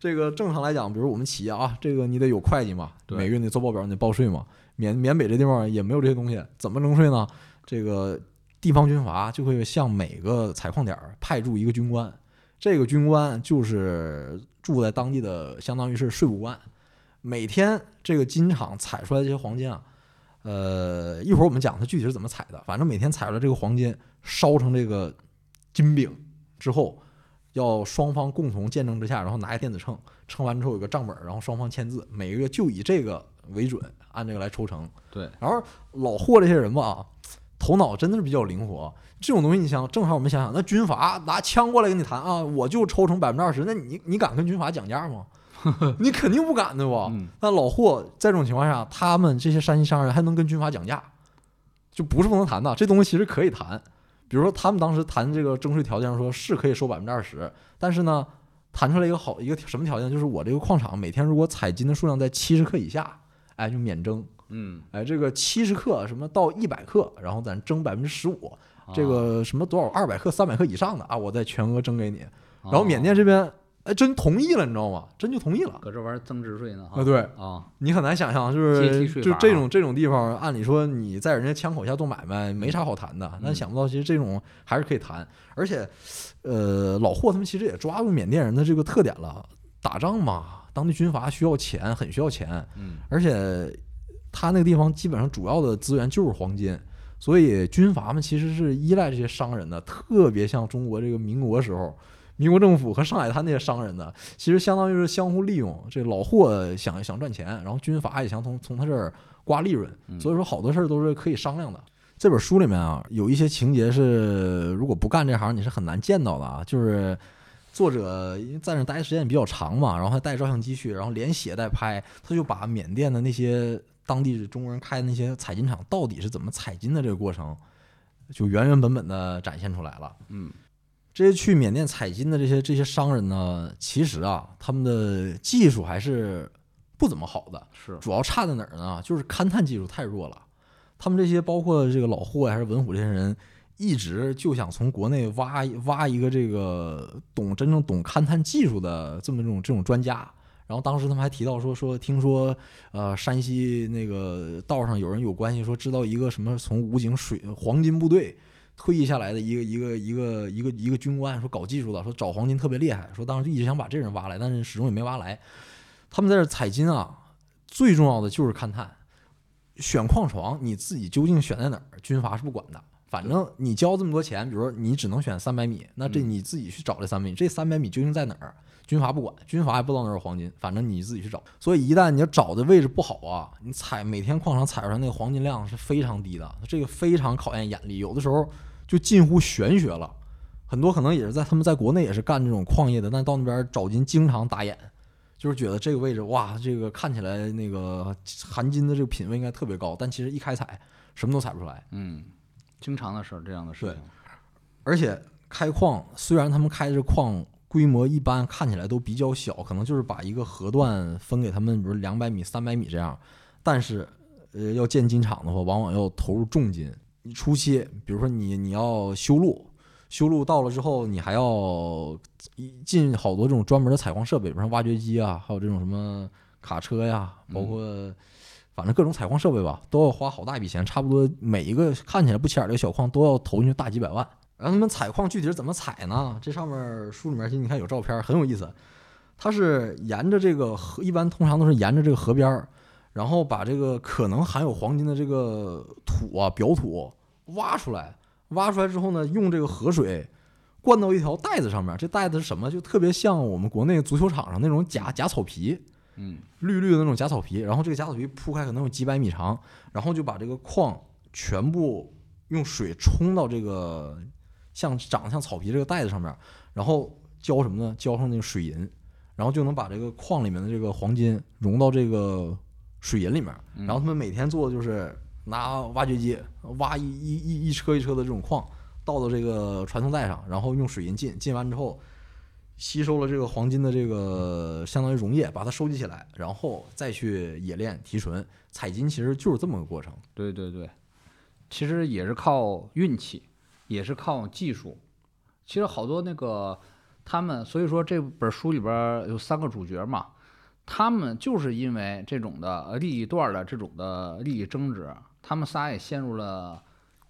这个正常来讲，比如我们企业啊，这个你得有会计嘛，对每月你做报表，你得报税嘛。缅缅北这地方也没有这些东西，怎么征税呢？这个地方军阀就会向每个采矿点儿派驻一个军官，这个军官就是住在当地的，相当于是税务官。每天这个金厂采出来这些黄金啊，呃，一会儿我们讲它具体是怎么采的，反正每天采出来这个黄金烧成这个金饼之后，要双方共同见证之下，然后拿一电子秤，称完之后有个账本儿，然后双方签字，每个月就以这个为准，按这个来抽成。对，然后老霍这些人吧，头脑真的是比较灵活。这种东西，你想，正好我们想想，那军阀拿枪过来跟你谈啊，我就抽成百分之二十，那你你敢跟军阀讲价吗？[laughs] 你肯定不敢，对吧？嗯那老霍在这种情况下，他们这些山西商人还能跟军阀讲价，就不是不能谈的。这东西其实可以谈，比如说他们当时谈这个征税条件上说是可以收百分之二十，但是呢，谈出来一个好一个什么条件，就是我这个矿场每天如果采金的数量在七十克以下，哎，就免征。嗯，哎，这个七十克什么到一百克，然后咱征百分之十五，这啊个什么多少二百克、三百克以上的啊，我再全额征给你。哦然后缅甸这边哎，真同意了，你知道吗？真就同意了。搁这玩意儿增值税呢？啊，对啊，你很难想象，就是就这种这种地方，按理说你在人家枪口下做买卖没啥好谈的，但嗯想不到其实这种还是可以谈，而且，呃，老霍他们其实也抓住缅甸人的这个特点了，打仗嘛，当地军阀需要钱，很需要钱，嗯而且他那个地方基本上主要的资源就是黄金，所以军阀们其实是依赖这些商人的，特别像中国这个民国时候。民国政府和上海滩那些商人呢，其实相当于是相互利用。这老霍想想赚钱，然后军阀也想从从他这儿刮利润，嗯所以说好多事儿都是可以商量的。这本书里面啊，有一些情节是如果不干这行你是很难见到的啊，就是作者因为在那待的时间也比较长嘛，然后还带照相机去，然后连写带拍，他就把缅甸的那些当地中国人开的那些采金厂到底是怎么采金的这个过程，就原原本本的展现出来了。嗯这些去缅甸采金的这些这些商人呢，其实啊，他们的技术还是不怎么好的，是主要差在哪儿呢？就是勘探技术太弱了。他们这些包括这个老霍还是文虎这些人，一直就想从国内挖挖一个这个懂真正懂勘探技术的这么这种这种专家。然后当时他们还提到说说，听说呃山西那个道上有人有关系，说知道一个什么从武警水黄金部队退役下来的一个一个一个一个一个军官，说搞技术的，说找黄金特别厉害，说当时一直想把这人挖来，但是始终也没挖来。他们在这儿采金啊，最重要的就是勘探，选矿床你自己究竟选在哪儿，军阀是不管的。反正你交这么多钱，比如说你只能选三百米，那这嗯你自己去找这三百米，这三百米究竟在哪儿？军阀不管，军阀也不知道那儿有黄金，反正你自己去找。所以一旦你要找的位置不好啊，你采每天矿场采出来那个黄金量是非常低的，这个非常考验眼力，有的时候就近乎玄学了。很多可能也是在他们在国内也是干这种矿业的，但到那边找金经常打眼，就是觉得这个位置哇，这个看起来那个含金的这个品位应该特别高，但其实一开采什么都采不出来。嗯，经常的事儿，这样的事对情。而且开矿虽然他们开的这矿规模一般，看起来都比较小，可能就是把一个河段分给他们，比如两百米、三百米这样，但是呃要建金厂的话，往往要投入重金。你初期，比如说你你要修路，修路到了之后，你还要进好多这种专门的采矿设备，比如说挖掘机啊，还有这种什么卡车呀，包括反正各种采矿设备吧，都要花好大一笔钱，差不多每一个看起来不起眼的小矿都要投进去大几百万。然后他们采矿具体是怎么采呢？这上面书里面其实你看有照片，很有意思。它是沿着这个河，一般通常都是沿着这个河边儿，然后把这个可能含有黄金的这个土啊表土挖出来，挖出来之后呢，用这个河水灌到一条带子上面。这带子是什么？就特别像我们国内足球场上那种假假草皮，嗯绿绿的那种假草皮，然后这个假草皮铺开可能有几百米长，然后就把这个矿全部用水冲到这个像长得像草皮这个袋子上面，然后浇什么呢？浇上那个水银，然后就能把这个矿里面的这个黄金融到这个水银里面。嗯然后他们每天做的就是拿挖掘机挖一一一一车一车的这种矿倒到这个传送带上，然后用水银浸，浸完之后。吸收了这个黄金的这个相当于溶液，把它收集起来，然后再去冶炼提纯。采金其实就是这么个过程。对对对，其实也是靠运气，也是靠技术。其实好多那个他们，所以说这本书里边儿有三个主角嘛，他们就是因为这种的呃利益段的这种的利益争执，他们仨也陷入了。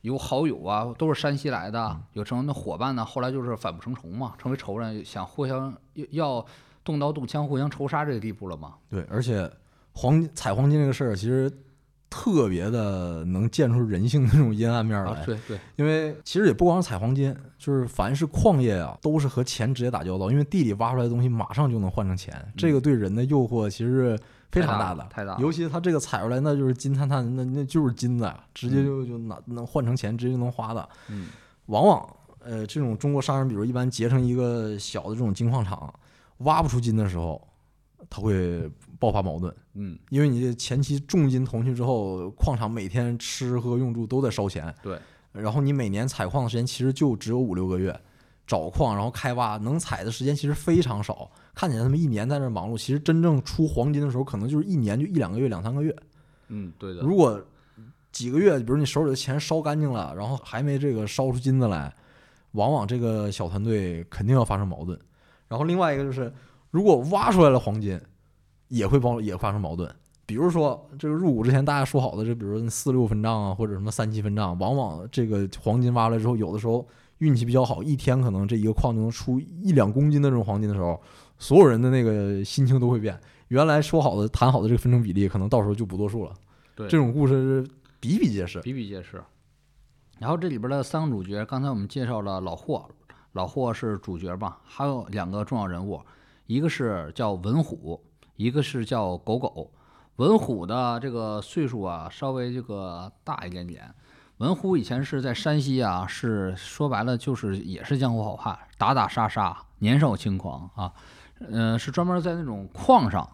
有好友啊，都是山西来的，有成的伙伴呢，后来就是反目成仇嘛，成为仇人，想互相要要动刀动枪，互相仇杀这个地步了嘛。对，而且黄金采黄金这个事儿，其实特别的能见出人性的那种阴暗面来。啊，对对，因为其实也不光是采黄金，就是凡是矿业啊，都是和钱直接打交道。因为地里挖出来的东西马上就能换成钱，这个对人的诱惑其实是非常大的。嗯太大了。尤其他这个采出来，那就是金灿灿，那那就是金子，直接就就拿能换成钱，直接就能花的。嗯往往呃，这种中国商人，比如一般结成一个小的这种金矿场，挖不出金的时候，他会爆发矛盾，嗯，因为你这前期重金投进去之后，矿场每天吃喝用住都在烧钱，对，然后你每年采矿的时间其实就只有五六个月，找矿然后开挖能采的时间其实非常少，看起来他们一年在那忙碌，其实真正出黄金的时候，可能就是一年就一两个月、两三个月。嗯，对的。如果几个月，比如你手里的钱烧干净了，然后还没这个烧出金子来，往往这个小团队肯定要发生矛盾。然然后另外一个就是，如果挖出来了黄金，也会包也发生矛盾。比如说，这个入股之前大家说好的，这比如说四六分账啊，或者什么三七分账，往往这个黄金挖出来之后，有的时候运气比较好，一天可能这一个矿就能出一两公斤的这种黄金的时候，所有人的那个心情都会变。原来说好的谈好的这个分成比例，可能到时候就不作数了。对这种故事是比比皆是。比比皆是。然后这里边的三个主角，刚才我们介绍了老霍，老霍是主角吧？还有两个重要人物，一个是叫文虎，一个是叫狗狗。文虎的这个岁数啊，稍微这个大一点点。文虎以前是在山西啊，是说白了就是也是江湖好汉，打打杀杀，年少轻狂啊，嗯、是专门在那种矿上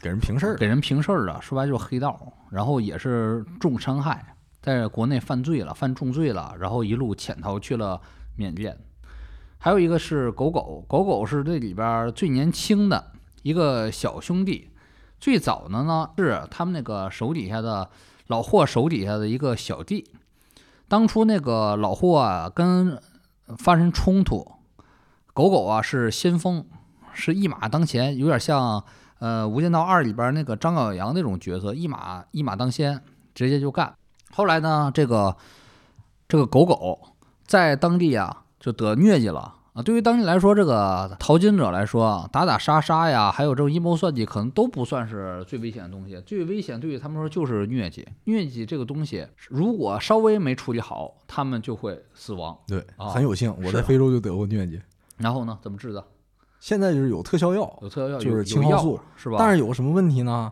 给人平事儿，给人平事儿的，说白就是黑道，然后也是重伤害，在国内犯罪了，犯重罪了，然后一路潜逃去了缅甸。还有一个是狗狗，狗狗是这里边最年轻的一个小兄弟，最早的呢是他们那个手底下的老霍手底下的一个小弟。当初那个老霍啊跟发生冲突，狗狗啊是先锋，是一马当前，有点像呃《无间道二》里边那个张小杨那种角色，一马一马当先，直接就干。后来呢，这个这个狗狗在当地啊就得疟疾了啊。对于当地来说，这个淘金者来说，打打杀杀呀，还有这种阴谋算计，可能都不算是最危险的东西。最危险对于他们说就是疟疾。疟疾这个东西，如果稍微没处理好，他们就会死亡。对，啊很有幸，我在非洲就得过疟疾，然后呢，怎么治的？现在就是有特效药，有特效药，就是青蒿素，是吧？但是有什么问题呢？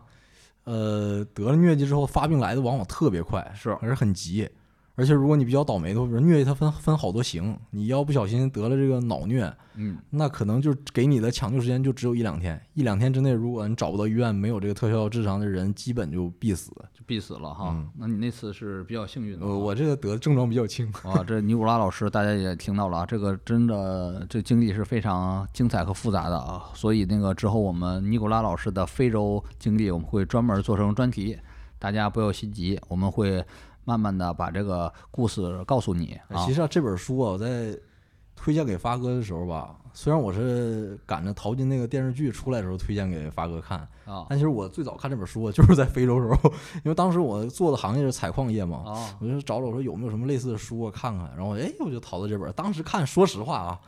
呃，得了疟疾之后发病来的往往特别快，是而且很急。而且如果你比较倒霉的，比如疟疾它分分好多型，你要不小心得了这个脑疟，嗯，那可能就给你的抢救时间就只有一两天。一两天之内，如果你找不到医院没有这个特效药治伤的人，基本就必死。就必死了哈。嗯那你那次是比较幸运的我这个得的症状比较轻，啊，这尼古拉老师大家也听到了啊，这个真的这经历是非常精彩和复杂的啊，所以那个之后我们尼古拉老师的非洲经历我们会专门做成专题，大家不要心急，我们会慢慢的把这个故事告诉你啊。其。实啊，这本书啊，我在推荐给发哥的时候吧，虽然我是赶着淘金那个电视剧出来的时候推荐给发哥看，啊。但其实我最早看这本书啊，就是在非洲时候，[laughs] 因为当时我做的行业是采矿业嘛，啊。我就找找说有没有什么类似的书啊看看，然后哎我就淘到这本，当时看说实话啊，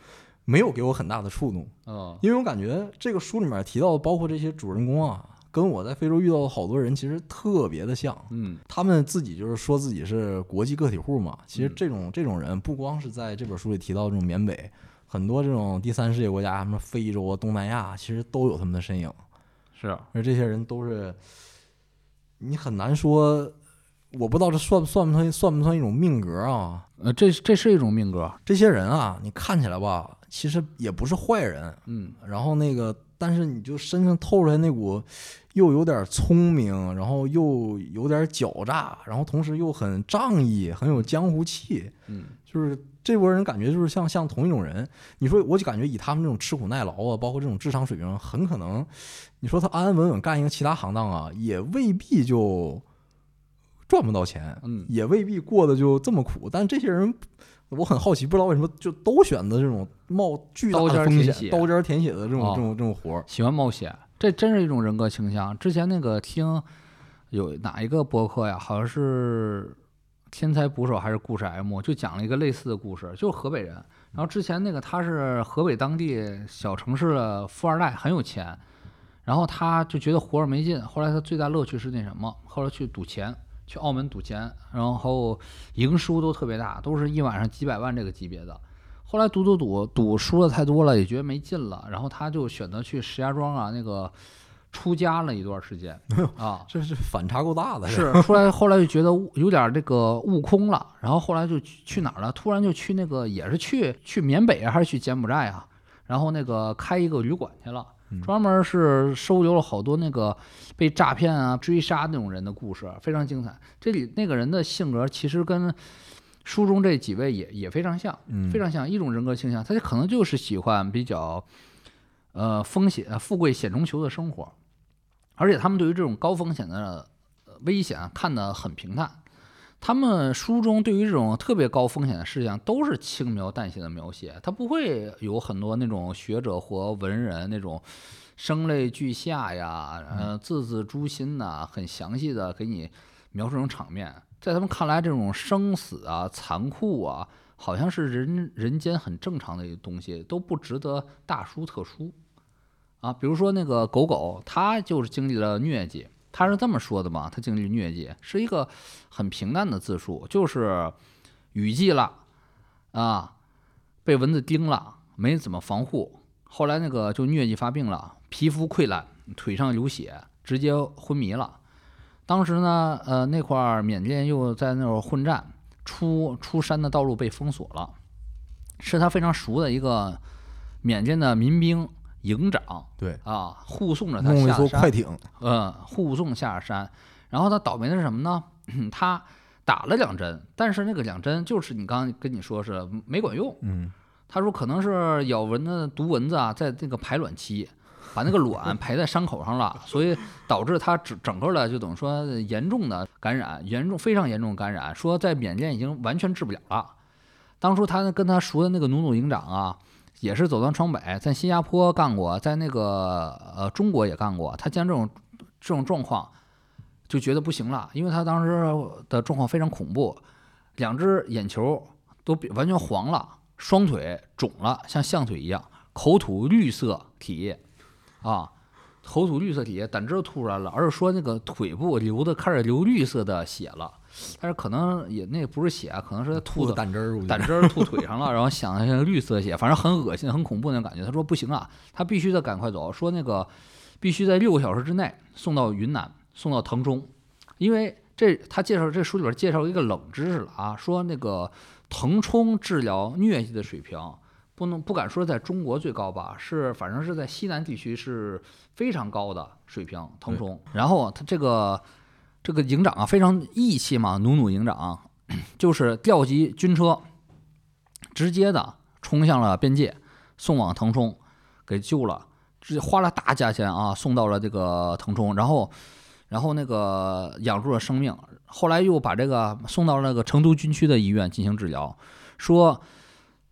没有给我很大的触动，嗯。因为我感觉这个书里面提到的，包括这些主人公啊，跟我在非洲遇到的好多人其实特别的像。嗯他们自己就是说自己是国际个体户嘛，其实嗯这种这种人不光是在这本书里提到这种缅北，很多这种第三世界国家，什么非洲啊、东南亚，其实都有他们的身影。是啊而这些人都是，你很难说，我不知道这算不算不算算不算一种命格啊？呃这这是一种命格，这些人啊，你看起来吧，其实也不是坏人，嗯然后那个，但是你就身上透出来那股又有点聪明，然后又有点狡诈，然后同时又很仗义，很有江湖气，嗯就是这波人感觉就是像像同一种人。你说，我就感觉以他们这种吃苦耐劳啊，包括这种智商水平，很可能，你说他安安稳稳干一个其他行当啊，也未必就赚不到钱，嗯也未必过得就这么苦。但这些人，我很好奇，不知道为什么就都选择这种冒巨大的风险、刀尖舔血的这种、哦这种这种活儿。喜欢冒险，这真是一种人格倾向。之前那个听有哪一个博客呀，好像是天才捕手还是故事 M，就讲了一个类似的故事，就是河北人。然后之前那个他是河北当地小城市的富二代，很有钱，然后他就觉得活着没劲，后来他最大乐趣是那什么，后来去赌钱。去澳门赌钱，然后赢输都特别大，都是一晚上几百万这个级别的。后来赌赌赌赌输的太多了，也觉得没劲了，然后他就选择去石家庄啊那个出家了一段时间啊，这是反差够大的，是出来后来就觉得悟有点这个悟空了，然后后来就去去哪儿了？突然就去那个也是去去缅北啊，还是去柬埔寨啊？然后那个开一个旅馆去了，专门是收留了好多那个被诈骗啊、追杀那种人的故事，非常精彩。这里那个人的性格其实跟书中这几位也也非常像，嗯非常像一种人格倾向，他就可能就是喜欢比较呃风险、呃富贵险中求的生活，而且他们对于这种高风险的呃危险啊看得很平淡。他们书中对于这种特别高风险的事项都是轻描淡写的描写，他不会有很多那种学者或文人那种声泪俱下呀，呃，字字诛心呐，很详细的给你描述这种场面。在他们看来，这种生死啊、残酷啊，好像是人人间很正常的一个东西，都不值得大书特书啊。比如说那个狗狗，它就是经历了疟疾。它是这么说的嘛？它经历疟疾是一个很平淡的自述，就是雨季了啊，被蚊子叮了，没怎么防护，后来那个就疟疾发病了，皮肤溃烂，腿上流血，直接昏迷了。当时呢，呃，那块儿缅甸又在那儿混战，出出山的道路被封锁了，是他非常熟的一个缅甸的民兵。营长对啊，护送着他弄一下山，艘快艇，嗯，护送下山。然后他倒霉的是什么呢？[clears throat] 他打了两针，但是那个两针就是你刚刚跟你说是没管用。嗯，他说可能是咬蚊子毒蚊子啊，在这个排卵期把那个卵排在伤口上了，所以导致他整整个的就等于说严重的感染，严重非常严重的感染，说在缅甸已经完全治不了了。当初他跟他熟的那个努努营长啊。也是走南闯北，在新加坡干过，在那个呃中国也干过。他见这种这种状况，就觉得不行了，因为他当时的状况非常恐怖，两只眼球都完全黄了，双腿肿了，像象腿一样，口吐绿色体液，啊，口吐绿色体液，胆汁都吐出来了，而是说那个腿部流的开始流绿色的血了。但是可能也那不是血，可能是吐的胆汁儿，胆汁儿吐腿上了，然后想一下绿色血，反正很恶心、很恐怖那种感觉。他说不行啊，他必须得赶快走，说那个必须在六个小时之内送到云南，送到腾冲，因为这他介绍这书里边介绍一个冷知识了啊，说那个腾冲治疗疟疾的水平不能不敢说在中国最高吧，是反正是在西南地区是非常高的水平。腾冲，然后他这个。这个营长啊，非常义气嘛，努努营长就是调集军车，直接的冲向了边界，送往腾冲，给救了，直接花了大价钱啊，送到了这个腾冲，然后，然后那个养住了生命，后来又把这个送到那个成都军区的医院进行治疗，说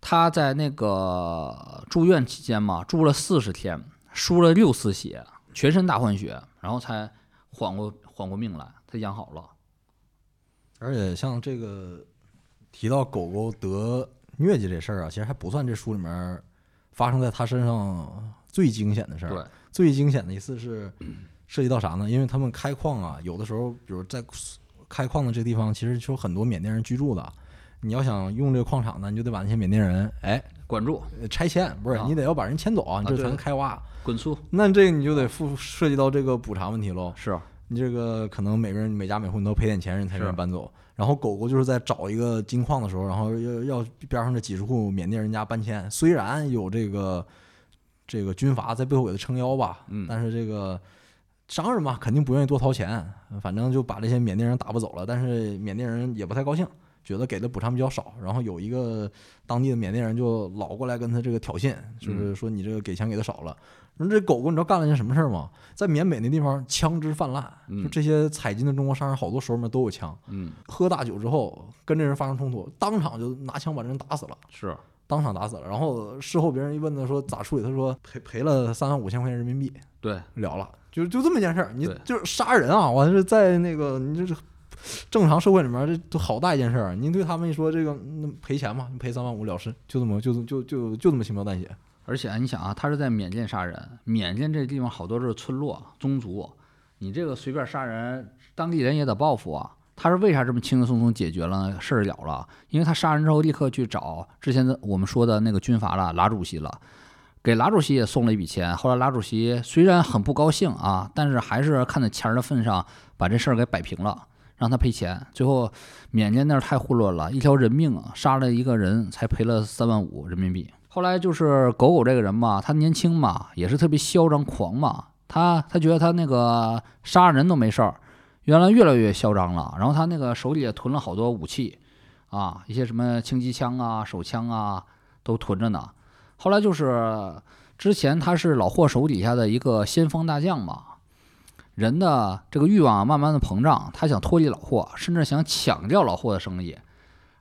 他在那个住院期间嘛，住了四十天，输了六次血，全身大换血，然后才缓过缓过命来。他养好了，而且像这个提到狗狗得疟疾这事儿啊，其实还不算这书里面发生在他身上最惊险的事儿。对，最惊险的一次是 [clears throat] 涉及到啥呢？因为他们开矿啊，有的时候，比如在开矿的这地方，其实就有很多缅甸人居住的。你要想用这个矿场呢，你就得把那些缅甸人哎管住、拆迁，不是你得要把人迁走啊，你这才能开挖。滚粗！那这个你就得负涉及到这个补偿问题喽。是。你这个可能每个人每家每户你都赔点钱，人才愿意搬走。然后狗狗就是在找一个金矿的时候，然后要要边上这几十户缅甸人家搬迁。虽然有这个这个军阀在背后给他撑腰吧，嗯，但是这个商人嘛，肯定不愿意多掏钱，反正就把这些缅甸人打不走了。但是缅甸人也不太高兴，觉得给的补偿比较少。然后有一个当地的缅甸人就老过来跟他这个挑衅，就是说你这个给钱给的少了。说这狗狗，你知道干了件什么事儿吗？在缅北那地方枪支泛滥，就这些采金的中国商人，好多手里面都有枪。嗯，喝大酒之后跟这人发生冲突，当场就拿枪把这人打死了。是，当场打死了。然后事后别人一问他说咋处理，他说赔赔了三万五千块钱人民币。对，了了，就就这么一件事儿。你就是杀人啊！我是在那个你这是正常社会里面，这都好大一件事儿。您对他们一说这个那赔钱嘛，赔三万五了事，就这么就就就就这么轻描淡写。而且你想啊，他是在缅甸杀人，缅甸这地方好多是村落宗族，你这个随便杀人，当地人也得报复啊。他是为啥这么轻轻松松解决了事儿了了？因为他杀人之后立刻去找之前的我们说的那个军阀了，拉主席了，给拉主席也送了一笔钱。后来拉主席虽然很不高兴啊，但是还是看在钱儿的份上，把这事儿给摆平了，让他赔钱。最后缅甸那儿太混乱了，一条人命啊，杀了一个人才赔了三万五人民币。后来就是狗狗这个人嘛，他年轻嘛，也是特别嚣张狂嘛。他他觉得他那个杀人都没事儿，原来越来越嚣张了。然后他那个手里也囤了好多武器，啊，一些什么轻机枪啊、手枪啊都囤着呢。后来就是之前他是老霍手底下的一个先锋大将嘛，人的这个欲望啊慢慢的膨胀，他想脱离老霍，甚至想抢掉老霍的生意。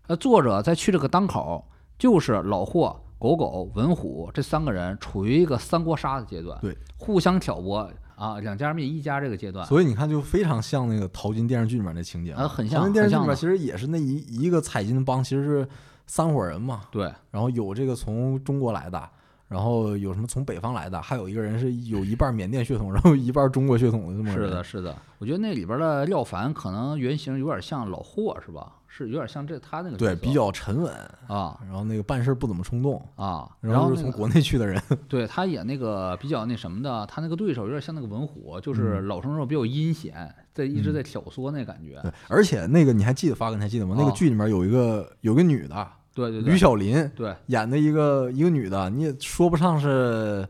呃，作者在去这个当口，就是老霍、狗狗、文虎这三个人处于一个三国杀的阶段，对，互相挑拨啊，两家灭一家这个阶段。所以你看，就非常像那个淘金电视剧里面的情节啊很像淘金电视剧里面其实也是那一一个采金帮，其实是三伙人嘛。对，然后有这个从中国来的，然后有什么从北方来的，还有一个人是有一半缅甸血统，然后一半中国血统的这么。是的，是的。我觉得那里边的廖凡可能原型有点像老霍，是吧？是有点像这他那个对，比较沉稳，啊然后那个办事不怎么冲动，啊，然然后是从国内去的人。对他演那个比较那什么的，他那个对手有点像那个文虎，就是嗯老生肉比较阴险，在一直在挑唆那感觉。对，而且那个你还记得发哥，你还记得吗？那个哦剧里面有一个有个女的，吕对对吕，小林对演的一个一个女的，你也说不上是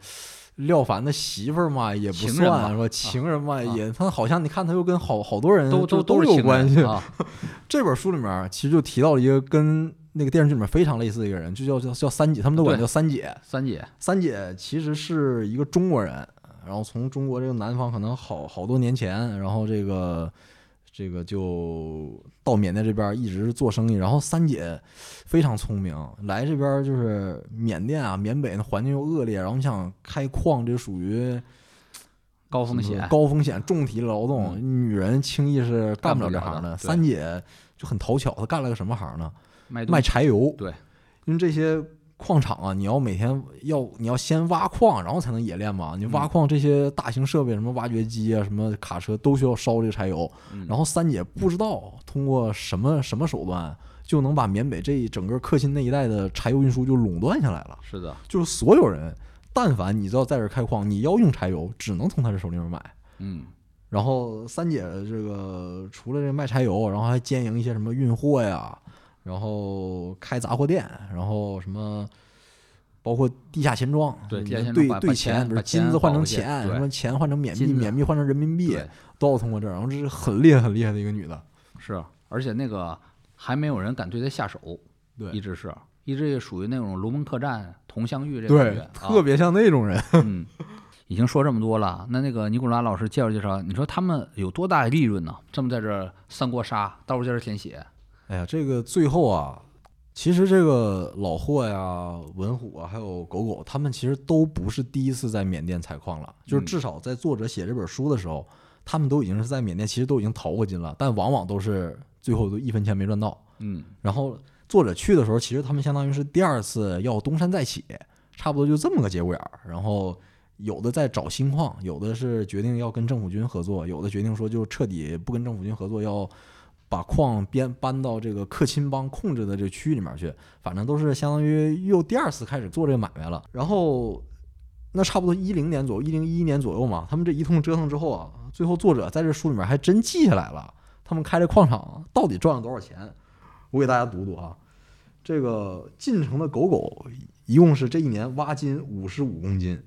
廖凡的媳妇儿嘛，也不算是吧？情人嘛，啊也他好像你看他又跟好好多人都都都有关系。啊。[laughs] 这本书里面其实就提到了一个跟那个电视剧里面非常类似的一个人，就叫叫叫三姐，他们都管对叫三姐。三姐，三姐其实是一个中国人，然后从中国这个南方可能好好多年前，然后这个这个就到缅甸这边一直做生意。然后三姐非常聪明，来这边就是缅甸啊，缅北那环境又恶劣，然后你想开矿，这属于高风险，高风险重体力劳动，女人轻易是干不了这行的。三姐就很讨巧，她干了个什么行呢？卖卖柴油。对，因为这些矿场啊，你要每天要你要先挖矿，然后才能冶炼嘛。你挖矿这些大型设备，什么挖掘机啊，什么卡车都需要烧这个柴油。嗯然后三姐不知道通过什么什么手段，就能把缅北这一整个克钦那一带的柴油运输就垄断下来了。是的，就是所有人，但凡你知道在这儿开矿，你要用柴油，只能从他这手里面买。嗯，然后三姐这个除了这卖柴油，然后还兼营一些什么运货呀，然后开杂货店，然后什么。包括地下钱庄，对你地下钱庄把金子换成钱，什么钱换成缅币，缅币换成人民币，都要通过这儿。然后这是很厉害、很厉害的一个女的，是，而且那个还没有人敢对她下手，对一直是，一直也属于那种龙门客栈、佟湘玉这种感对觉，，特别像那种人。嗯，已经说这么多了，那那个尼古拉老师介绍介绍，你说他们有多大的利润呢？这么在这儿三国杀，到处在这儿舔血，哎呀，这个最后啊，其实这个老霍呀、文虎啊，还有狗狗，他们其实都不是第一次在缅甸采矿了。就是嗯至少在作者写这本书的时候，他们都已经是在缅甸，其实都已经淘过金了，但往往都是最后都一分钱没赚到。嗯，然后作者去的时候，其实他们相当于是第二次要东山再起，差不多就这么个节骨眼儿。然后有的在找新矿，有的是决定要跟政府军合作，有的决定说就彻底不跟政府军合作，要把矿编搬到这个克钦邦控制的这个区域里面去。反正都是相当于又第二次开始做这个买卖了。然后那差不多一零年左右，一零一一年左右嘛，他们这一通折腾之后啊，最后作者在这书里面还真记下来了，他们开这矿场到底赚了多少钱。我给大家读读啊，这个进城的狗狗一共是这一年挖金五十五公斤，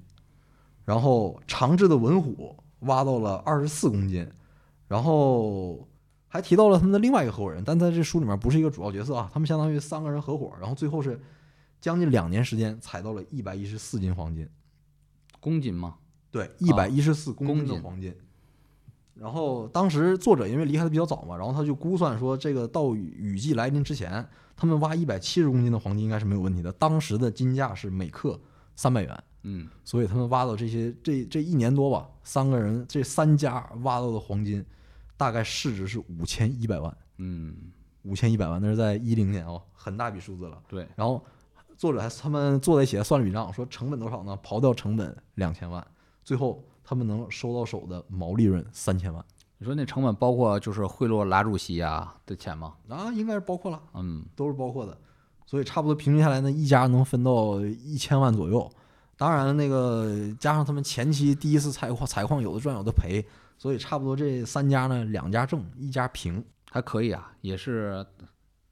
然后长治的文虎挖到了二十四公斤，然后还提到了他们的另外一个合伙人，但在这书里面不是一个主要角色啊，他们相当于三个人合伙，然后最后是将近两年时间采到了一百一十四斤黄金，公斤吗？对，一百一十四公斤的黄金。然后当时作者因为离开的比较早嘛，然后他就估算说，这个到雨雨季来临之前，他们挖一百七十公斤的黄金应该是没有问题的。当时的金价是每克三百元，嗯，所以他们挖到这些这这一年多吧，三个人这三家挖到的黄金，大概市值是五千一百万，嗯，五千一百万，那是在一零年哦，很大笔数字了。对，然后作者还他们坐在一起还算了笔账，说成本多少呢？刨掉成本两千万，最后他们能收到手的毛利润三千万你说那成本包括就是贿赂拉主席啊的钱吗？啊，应该是包括了，嗯，都是包括的，所以差不多平均下来呢，一家能分到一千万左右。当然，那个加上他们前期第一次采矿，采矿有的赚有的赔，所以差不多这三家呢，两家挣，一家平。还可以啊，也是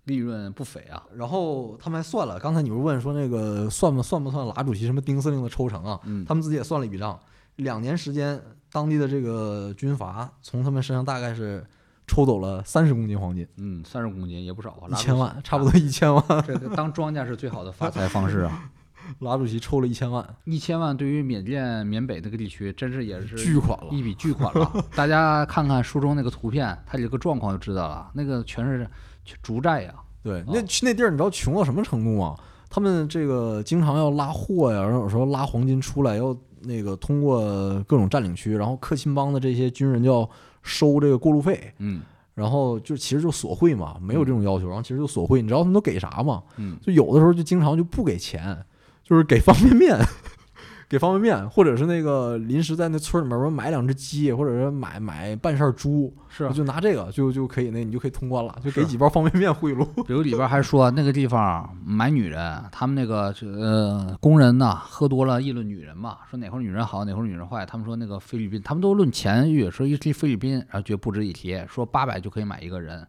利润不菲啊。然后他们还算了，刚才你不是问说那个算不算不算拉主席什么丁司令的抽成啊？嗯，他们自己也算了一笔账，两年时间，当地的这个军阀从他们身上大概是抽走了三十公斤黄金，嗯，三十公斤也不少啊，一千万，差不多。一千万。[laughs] 这个当庄稼是最好的发财方式啊。[laughs] 拉主席抽了一千万，一千万对于缅甸缅北那个地区，真是也是巨款了。一笔巨款了。[laughs] 大家看看书中那个图片，它这个状况就知道了，那个全是竹寨呀。对，那去那地儿，你知道穷到什么程度吗？他们这个经常要拉货呀，然后有时候拉黄金出来，要那个通过各种占领区，然后克钦邦的这些军人就要收这个过路费。嗯，然后就其实就索贿嘛，没有这种要求，然后其实就索贿。你知道他们都给啥吗？嗯，就有的时候就经常就不给钱，就是给方便面。[laughs] 给方便面，或者是那个临时在那村里面，我买两只鸡，或者是买买半扇猪，是就拿这个就就可以，那你就可以通关了，就给几包方便面贿赂。[laughs] 比如里边还说那个地方买女人，他们那个呃工人呢喝多了议论女人嘛，说哪块儿女人好，哪块儿女人坏。他们说那个菲律宾，他们都论钱欲，说一提菲律宾，然后觉得不值一提，说八百就可以买一个人，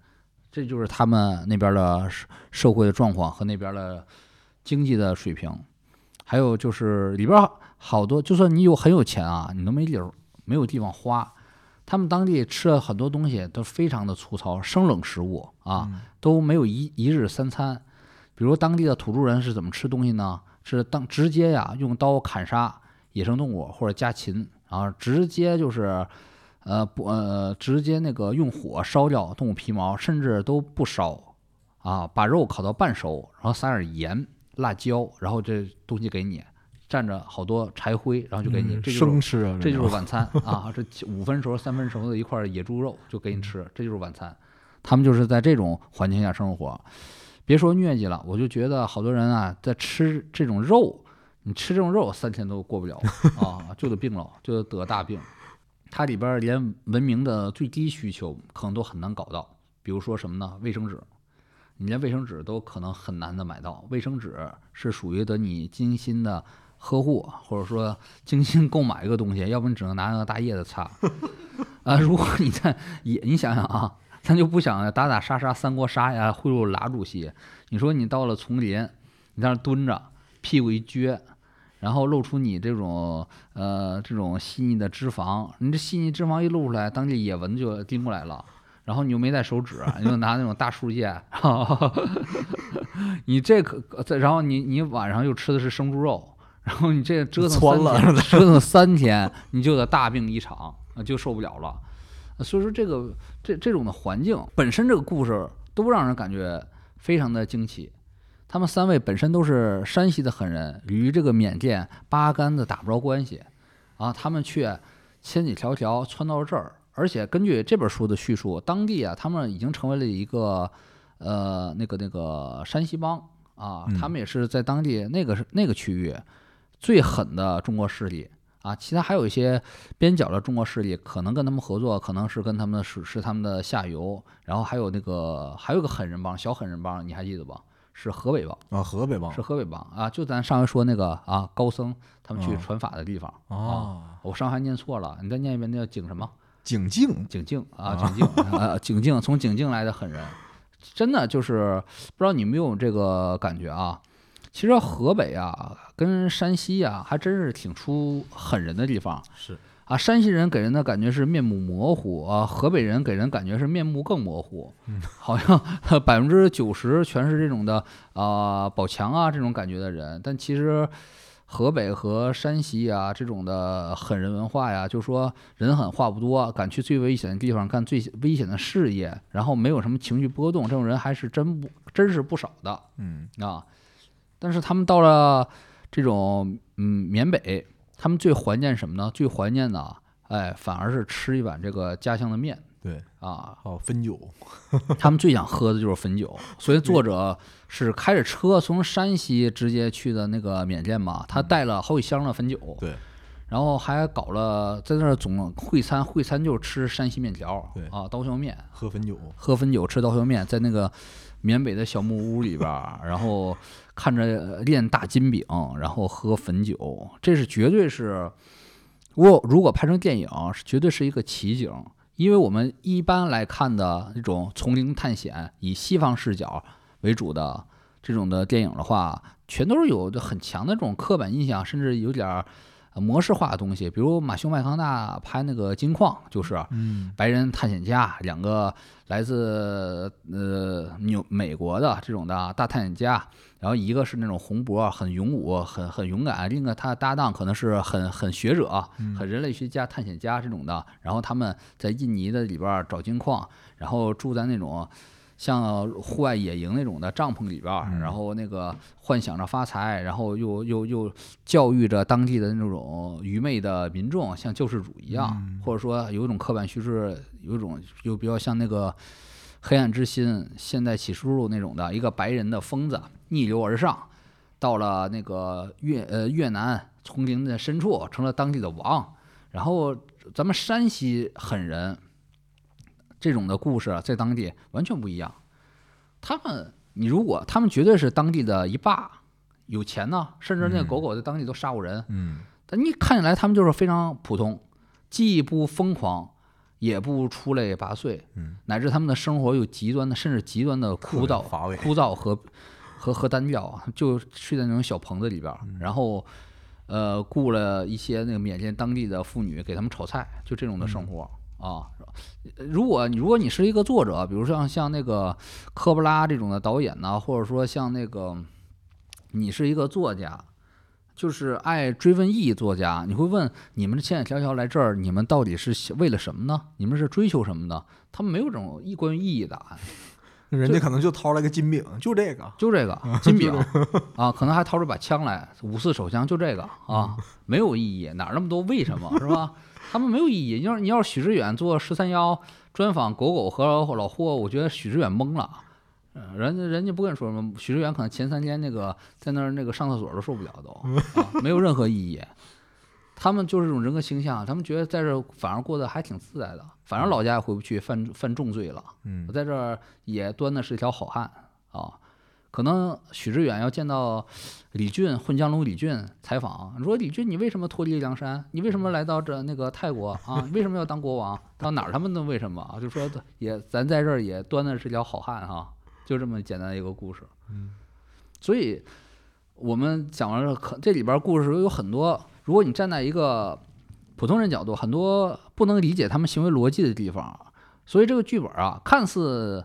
这就是他们那边的社会的状况和那边的经济的水平。还有就是里边。好多，就算你有很有钱啊，你都没理儿，没有地方花。他们当地吃了很多东西都非常的粗糙，生冷食物啊，都没有一一日三餐。比如当地的土著人是怎么吃东西呢？是当直接呀用刀砍杀野生动物或者家禽，然后直接就是呃不呃直接那个用火烧掉动物皮毛，甚至都不烧啊，把肉烤到半熟，然后撒点盐、辣椒，然后这东西给你。蘸着好多柴灰，然后就给你，这生吃啊，这就是晚餐 [laughs] 啊！这五分熟、三分熟的一块野猪肉就给你吃，这就是晚餐。他们就是在这种环境下生活，别说疟疾了，我就觉得好多人啊，在吃这种肉，你吃这种肉三天都过不了 [laughs] 啊，就得病了，就得得大病。它里边连文明的最低需求可能都很难搞到，比如说什么呢？卫生纸，你连卫生纸都可能很难的买到。卫生纸是属于得你精心的。呵护，或者说精心购买一个东西，要不你只能拿那个大叶子擦。[laughs] 啊，如果你在也，你想想啊，咱就不想打打杀杀三国杀呀，贿赂拉主席。你说你到了丛林，你在那蹲着，屁股一撅，然后露出你这种呃这种细腻的脂肪，你这细腻脂肪一露出来，当地野蚊就叮过来了。然后你又没带手指，你就拿那种大树叶，[laughs] 你这可然后你你晚上又吃的是生猪肉。然后你这折腾三天，折腾三天，你就得大病一场，就受不了了。所以说，这个这这种的环境本身，这个故事都让人感觉非常的惊奇。他们三位本身都是山西的狠人，与这个缅甸八竿子打不着关系啊，他们却千里迢迢窜到了这儿。而且根据这本书的叙述，当地啊，他们已经成为了一个呃那个那个山西帮啊，他们也是在当地那个那个区域。最狠的中国势力啊，其他还有一些边角的中国势力，可能跟他们合作，可能是跟他们是是他们的下游。然后还有那个还有个狠人帮，小狠人帮，你还记得吧？是河北帮啊，河北帮是河北帮啊，就咱上回说那个啊，高僧他们去传法的地方啊。我上回念错了，你再念一遍，那叫景什么？景静，景静啊，景静啊，景静，从景静来的狠人，真的就是不知道你有没有这个感觉啊？其实河北啊，跟山西啊，还真是挺出狠人的地方。是啊，山西人给人的感觉是面目模糊啊，河北人给人感觉是面目更模糊。嗯，好像百分之九十全是这种的啊，宝强啊这种感觉的人。但其实河北和山西啊这种的狠人文化呀，就说人狠话不多，敢去最危险的地方干最危险的事业，然后没有什么情绪波动，这种人还是真不真是不少的。嗯啊。但是他们到了这种嗯缅北，他们最怀念什么呢？最怀念的，哎，反而是吃一碗这个家乡的面。对啊，哦，汾酒，[laughs] 他们最想喝的就是汾酒。所以作者是开着车从山西直接去的那个缅甸嘛，他带了好几箱的汾酒。对，然后还搞了在那儿总会餐，会餐就是吃山西面条。对啊，刀削面，喝汾酒，喝汾酒，吃刀削面，在那个缅北的小木屋里边，[laughs] 然后。看着练大金饼，然后喝汾酒，这是绝对是，我如果拍成电影，是绝对是一个奇景。因为我们一般来看的这种丛林探险，以西方视角为主的这种的电影的话，全都是有着很强的这种刻板印象，甚至有点儿呃模式化的东西，比如马修麦康纳拍那个《金矿》，就是嗯。白人探险家，两个来自呃纽美国的这种的大探险家，然后一个是那种红脖，很勇武，很很勇敢；另一个他的搭档可能是很很学者，很人类学家、探险家这种的。然后他们在印尼的里边儿找金矿，然后住在那种。像户外野营那种的帐篷里边儿，然后那个幻想着发财，然后又又又教育着当地的那种愚昧的民众，像救世主一样，或者说有一种刻板叙事，有一种又比较像那个《黑暗之心》《现代启示录》那种的一个白人的疯子逆流而上，到了那个越呃越南丛林的深处，成了当地的王。然后咱们山西狠人这种的故事，在当地完全不一样。他们，你如果他们绝对是当地的一霸，有钱呢，甚至那个狗狗在当地都杀过人。嗯但你看起来他们就是非常普通，既不疯狂，也不出类拔萃，嗯，乃至他们的生活有极端的，甚至极端的枯燥、乏味枯燥和和和单调啊，就睡在那种小棚子里边儿，然后呃雇了一些那个缅甸当地的妇女给他们炒菜，就这种的生活、啊。如果你如果你是一个作者，比如像像那个科布拉这种的导演呢，或者说像那个你是一个作家，就是爱追问意义作家，你会问你们千里迢迢来这儿，你们到底是为了什么呢？你们是追求什么呢？他们没有这种意关于意义的答案，人家可能就掏了个金饼，就这个，就这个 [laughs] 金饼啊，可能还掏出把枪来，五四手枪就这个 [laughs] 啊，没有意义，哪那么多为什么是吧？他们没有意义。你要是你要是许志远做十三幺专访狗狗和老霍，我觉得许志远懵了。嗯人家人家不跟你说什么，许志远可能前三天那个在那儿那个上厕所都受不了都，啊、没有任何意义。他们就是这种人格形象，他们觉得在这反而过得还挺自在的，反正老家也回不去，犯犯重罪了。嗯我在这儿也端的是一条好汉啊。可能许知远要见到李俊混江龙李俊采访，你说李俊你为什么脱离梁山？你为什么来到这那个泰国啊？[laughs] 你为什么要当国王？到哪儿他们都为什么啊？就说也咱在这儿也端的是条好汉哈、就这么简单的一个故事。嗯，所以我们讲完了，可这里边故事有很多，如果你站在一个普通人角度，很多不能理解他们行为逻辑的地方。所以这个剧本啊，看似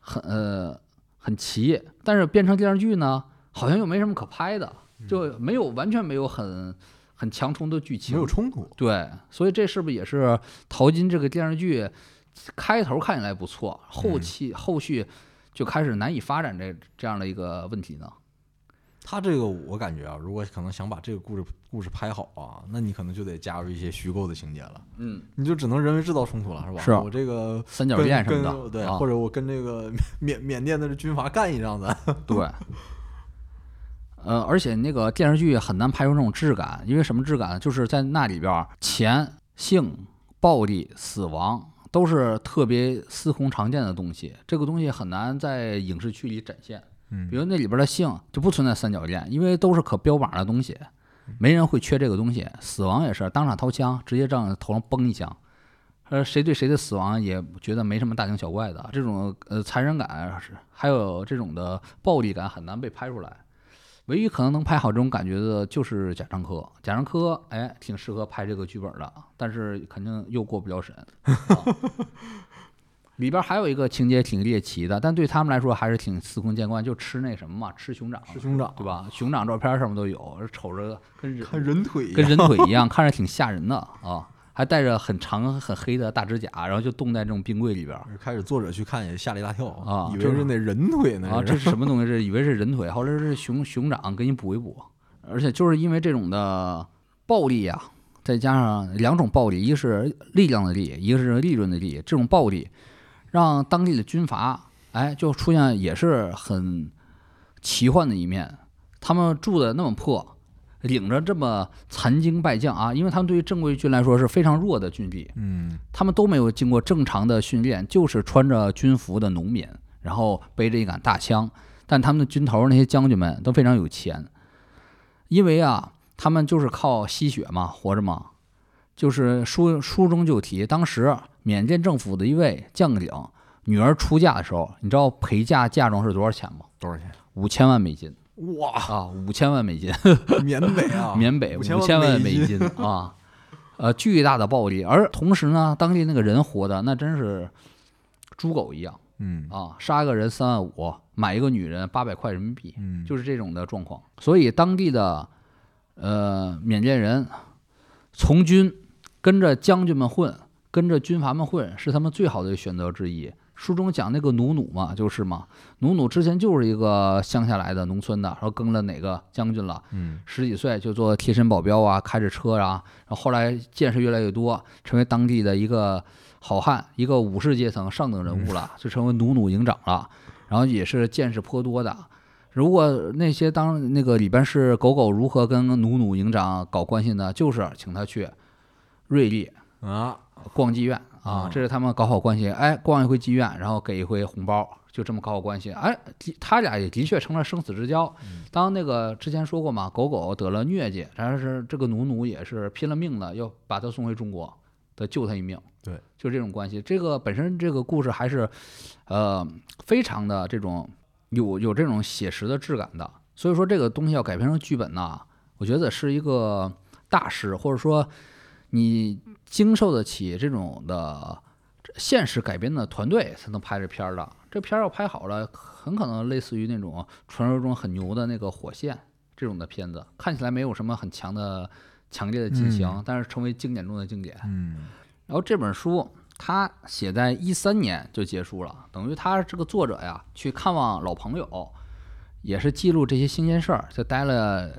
很呃很奇，但是变成电视剧呢，好像又没什么可拍的，就没有完全没有很很强冲的剧情，没有冲突，对，所以这是不是也是《淘金》这个电视剧开头看起来不错，后期、后续就开始难以发展这这样的一个问题呢？他这个我感觉啊，如果可能想把这个故事故事拍好啊，那你可能就得加入一些虚构的情节了，嗯，你就只能人为制造冲突了，是吧？是我这个三角恋什么的，对，啊或者我跟这个缅缅甸的军阀干一仗的，[laughs] 对。呃，而且那个电视剧很难拍出那种质感，因为什么质感呢？就是在那里边儿，钱、性、暴力、死亡都是特别司空常见的东西，这个东西很难在影视剧里展现。嗯比如那里边的性就不存在三角恋，因为都是可标榜的东西，没人会缺这个东西。死亡也是当场掏枪，直接让头上崩一枪，呃，谁对谁的死亡也觉得没什么大惊小怪的。这种呃残忍感还有这种的暴力感很难被拍出来。唯一可能能拍好这种感觉的就是贾樟柯，贾樟柯哎挺适合拍这个剧本的，但是肯定又过不了审。啊 [laughs] 里边还有一个情节挺猎奇的，但对他们来说还是挺司空见惯，就吃那什么嘛，吃熊掌，吃熊掌对吧？熊掌照片上面都有，瞅着跟人看人腿一跟样，人腿一样，[laughs] 看着挺吓人的啊，还带着很长很黑的大指甲，然后就冻在这种冰柜里边儿开始作者去看也吓了一大跳啊以为是那人腿呢啊，这是什么东西？这以为是人腿，后来是熊熊掌，给你补一补。而且就是因为这种的暴力啊，再加上两种暴力，一个是力量的力，一个是利润的利，这种暴力让当地的军阀哎就出现也是很奇幻的一面。他们住的那么破，领着这么残兵败将啊，因为他们对于正规军来说是非常弱的军力，嗯他们都没有经过正常的训练，就是穿着军服的农民，然后背着一杆大枪。但他们的军头那些将军们都非常有钱，因为啊，他们就是靠吸血嘛活着嘛。就是书书中就提，当时缅甸政府的一位将领女儿出嫁的时候，你知道陪嫁嫁妆是多少钱吗？多少钱？五千万美金。哇，啊，五千万美金，[laughs] 缅北啊，缅北五千万万美美金 [laughs] 啊，呃，巨大的暴力，而同时呢，当地那个人活的那真是猪狗一样嗯啊，杀个人三万五，买一个女人八百块人民币，嗯，就是这种的状况。所以当地的呃缅甸人从军，跟着将军们混，跟着军阀们混，是他们最好的选择之一。书中讲那个努努嘛，就是嘛，努努之前就是一个乡下来的农村的，然后跟了哪个将军了，嗯十几岁就做贴身保镖啊，开着车啊，然后后来见识越来越多，成为当地的一个好汉，一个武士阶层上等人物了，就成为努努营长了。然后也是见识颇多的。如果那些当那个里边是狗狗如何跟努努营长搞关系呢？就是请他去瑞丽啊，逛妓院啊嗯，这是他们搞好关系。哎，逛一回妓院，然后给一回红包，就这么搞好关系。哎，的他俩也的确成了生死之交。当那个之前说过嘛，狗狗得了疟疾，但是这个努努也是拼了命的要把他送回中国，得救他一命。对，就这种关系。这个本身这个故事还是，呃，非常的这种有有这种写实的质感的。所以说这个东西要改编成剧本呢，我觉得是一个大师，或者说你经受得起这种的现实改编的团队才能拍这片儿的。这片儿要拍好了，很可能类似于那种传说中很牛的那个《火线》这种的片子，看起来没有什么很强的强烈的激情，嗯但是成为经典中的经典。嗯然后这本书他写在一三年就结束了，等于他这个作者呀去看望老朋友，也是记录这些新鲜事儿，就待了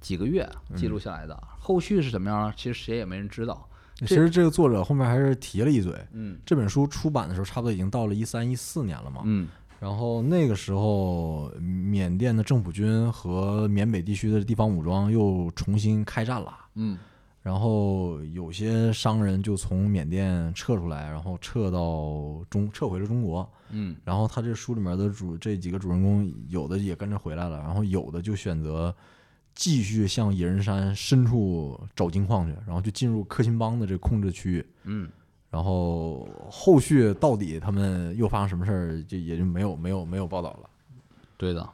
几个月记录下来的。后续是怎么样，其实谁也没人知道。其实这个作者后面还是提了一嘴，嗯这本书出版的时候，差不多已经到了一三一四年了嘛。嗯然后那个时候，缅甸的政府军和缅北地区的地方武装又重新开战了。嗯然后有些商人就从缅甸撤出来，然后撤到中撤回了中国。嗯然后他这书里面的主这几个主人公，有的也跟着回来了，然后有的就选择继续向野人山深处找金矿去，然后就进入克钦邦的这个控制区域。嗯然后后续到底他们又发生什么事儿，就也就没有没有没有报道了。对的。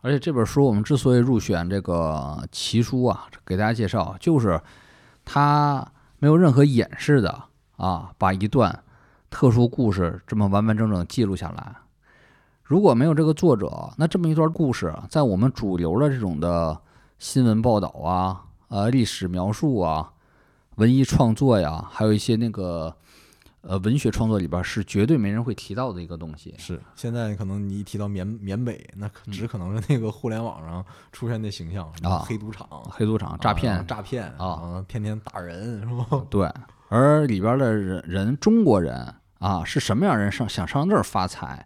而且这本书我们之所以入选这个奇书啊，给大家介绍，就是它没有任何掩饰的啊，把一段特殊故事这么完完整整记录下来。如果没有这个作者，那这么一段故事，在我们主流的这种的新闻报道啊、呃历史描述啊、文艺创作呀，还有一些那个呃文学创作里边儿，是绝对没人会提到的一个东西。是，现在可能你一提到缅缅北，那可只可能是那个互联网上出现的形象，啊。黑赌场、黑赌场、诈骗。啊、诈骗啊，天天打人是吧？对，而里边的人人中国人啊，是什么样人上想上这儿发财，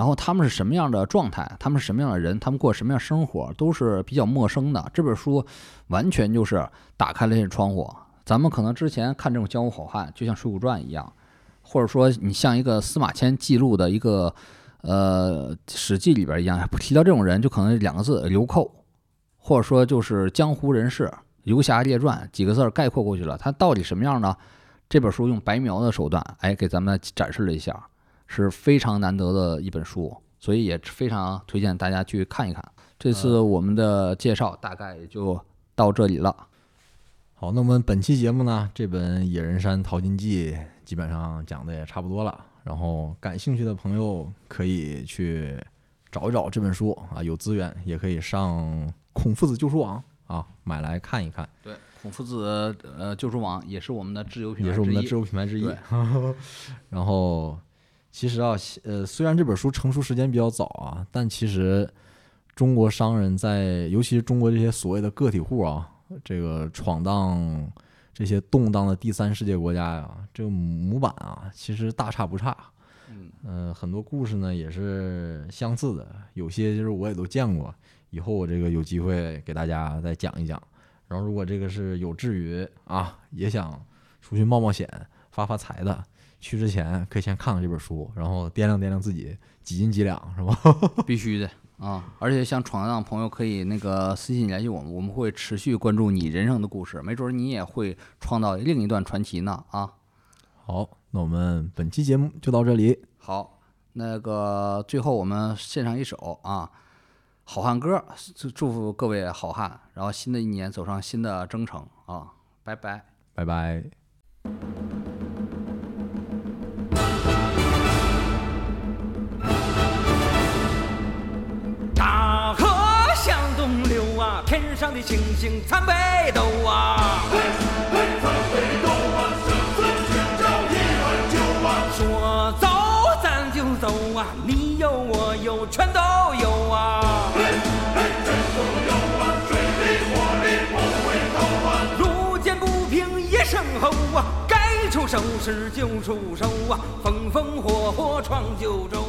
然后他们是什么样的状态，他们是什么样的人，他们过什么样生活，都是比较陌生的。这本书完全就是打开了这窗户。咱们可能之前看这种江湖好汉，就像《水浒传》一样，或者说你像一个司马迁记录的一个呃《史记》里边一样，提到这种人，就可能两个字流寇，或者说就是江湖人士。游侠列传几个字概括过去了，他到底什么样呢？这本书用白描的手段，哎，给咱们展示了一下，是非常难得的一本书，所以也非常推荐大家去看一看。这次我们的介绍大概也就到这里了。好，那我们本期节目呢，这本《野人山淘金记》基本上讲的也差不多了。然后感兴趣的朋友可以去找一找这本书啊，有资源也可以上孔夫子旧书网啊买来看一看，对，孔夫子呃旧书网也是我们的自有品牌也是我们的之一知识品牌之一对。[laughs] 然后其实啊，呃，虽然这本书成熟时间比较早啊，但其实中国商人在，尤其是中国这些所谓的个体户啊，这个闯荡这些动荡的第三世界国家呀，这个模板啊，其实大差不差。嗯，呃，很多故事呢也是相似的，有些就是我也都见过。以后我这个有机会给大家再讲一讲。然后如果这个是有志于啊，也想出去冒冒险、发发财的，去之前可以先看看这本书，然后掂量掂量自己几斤几两，是吧？[laughs] 必须的啊！而且想闯荡的朋友可以那个私信联系我们，我们会持续关注你人生的故事，没准儿你也会创造另一段传奇呢啊！好，那我们本期节目就到这里。好，那个最后我们献上一首啊，好汉歌，祝祝福各位好汉，然后新的一年走上新的征程啊！拜拜。拜拜。大河向东流啊，天上的星星参北斗啊。说走咱就走啊，你有我有全都有啊。路见不平一声吼啊，该出手时就出手啊，风风火火闯九州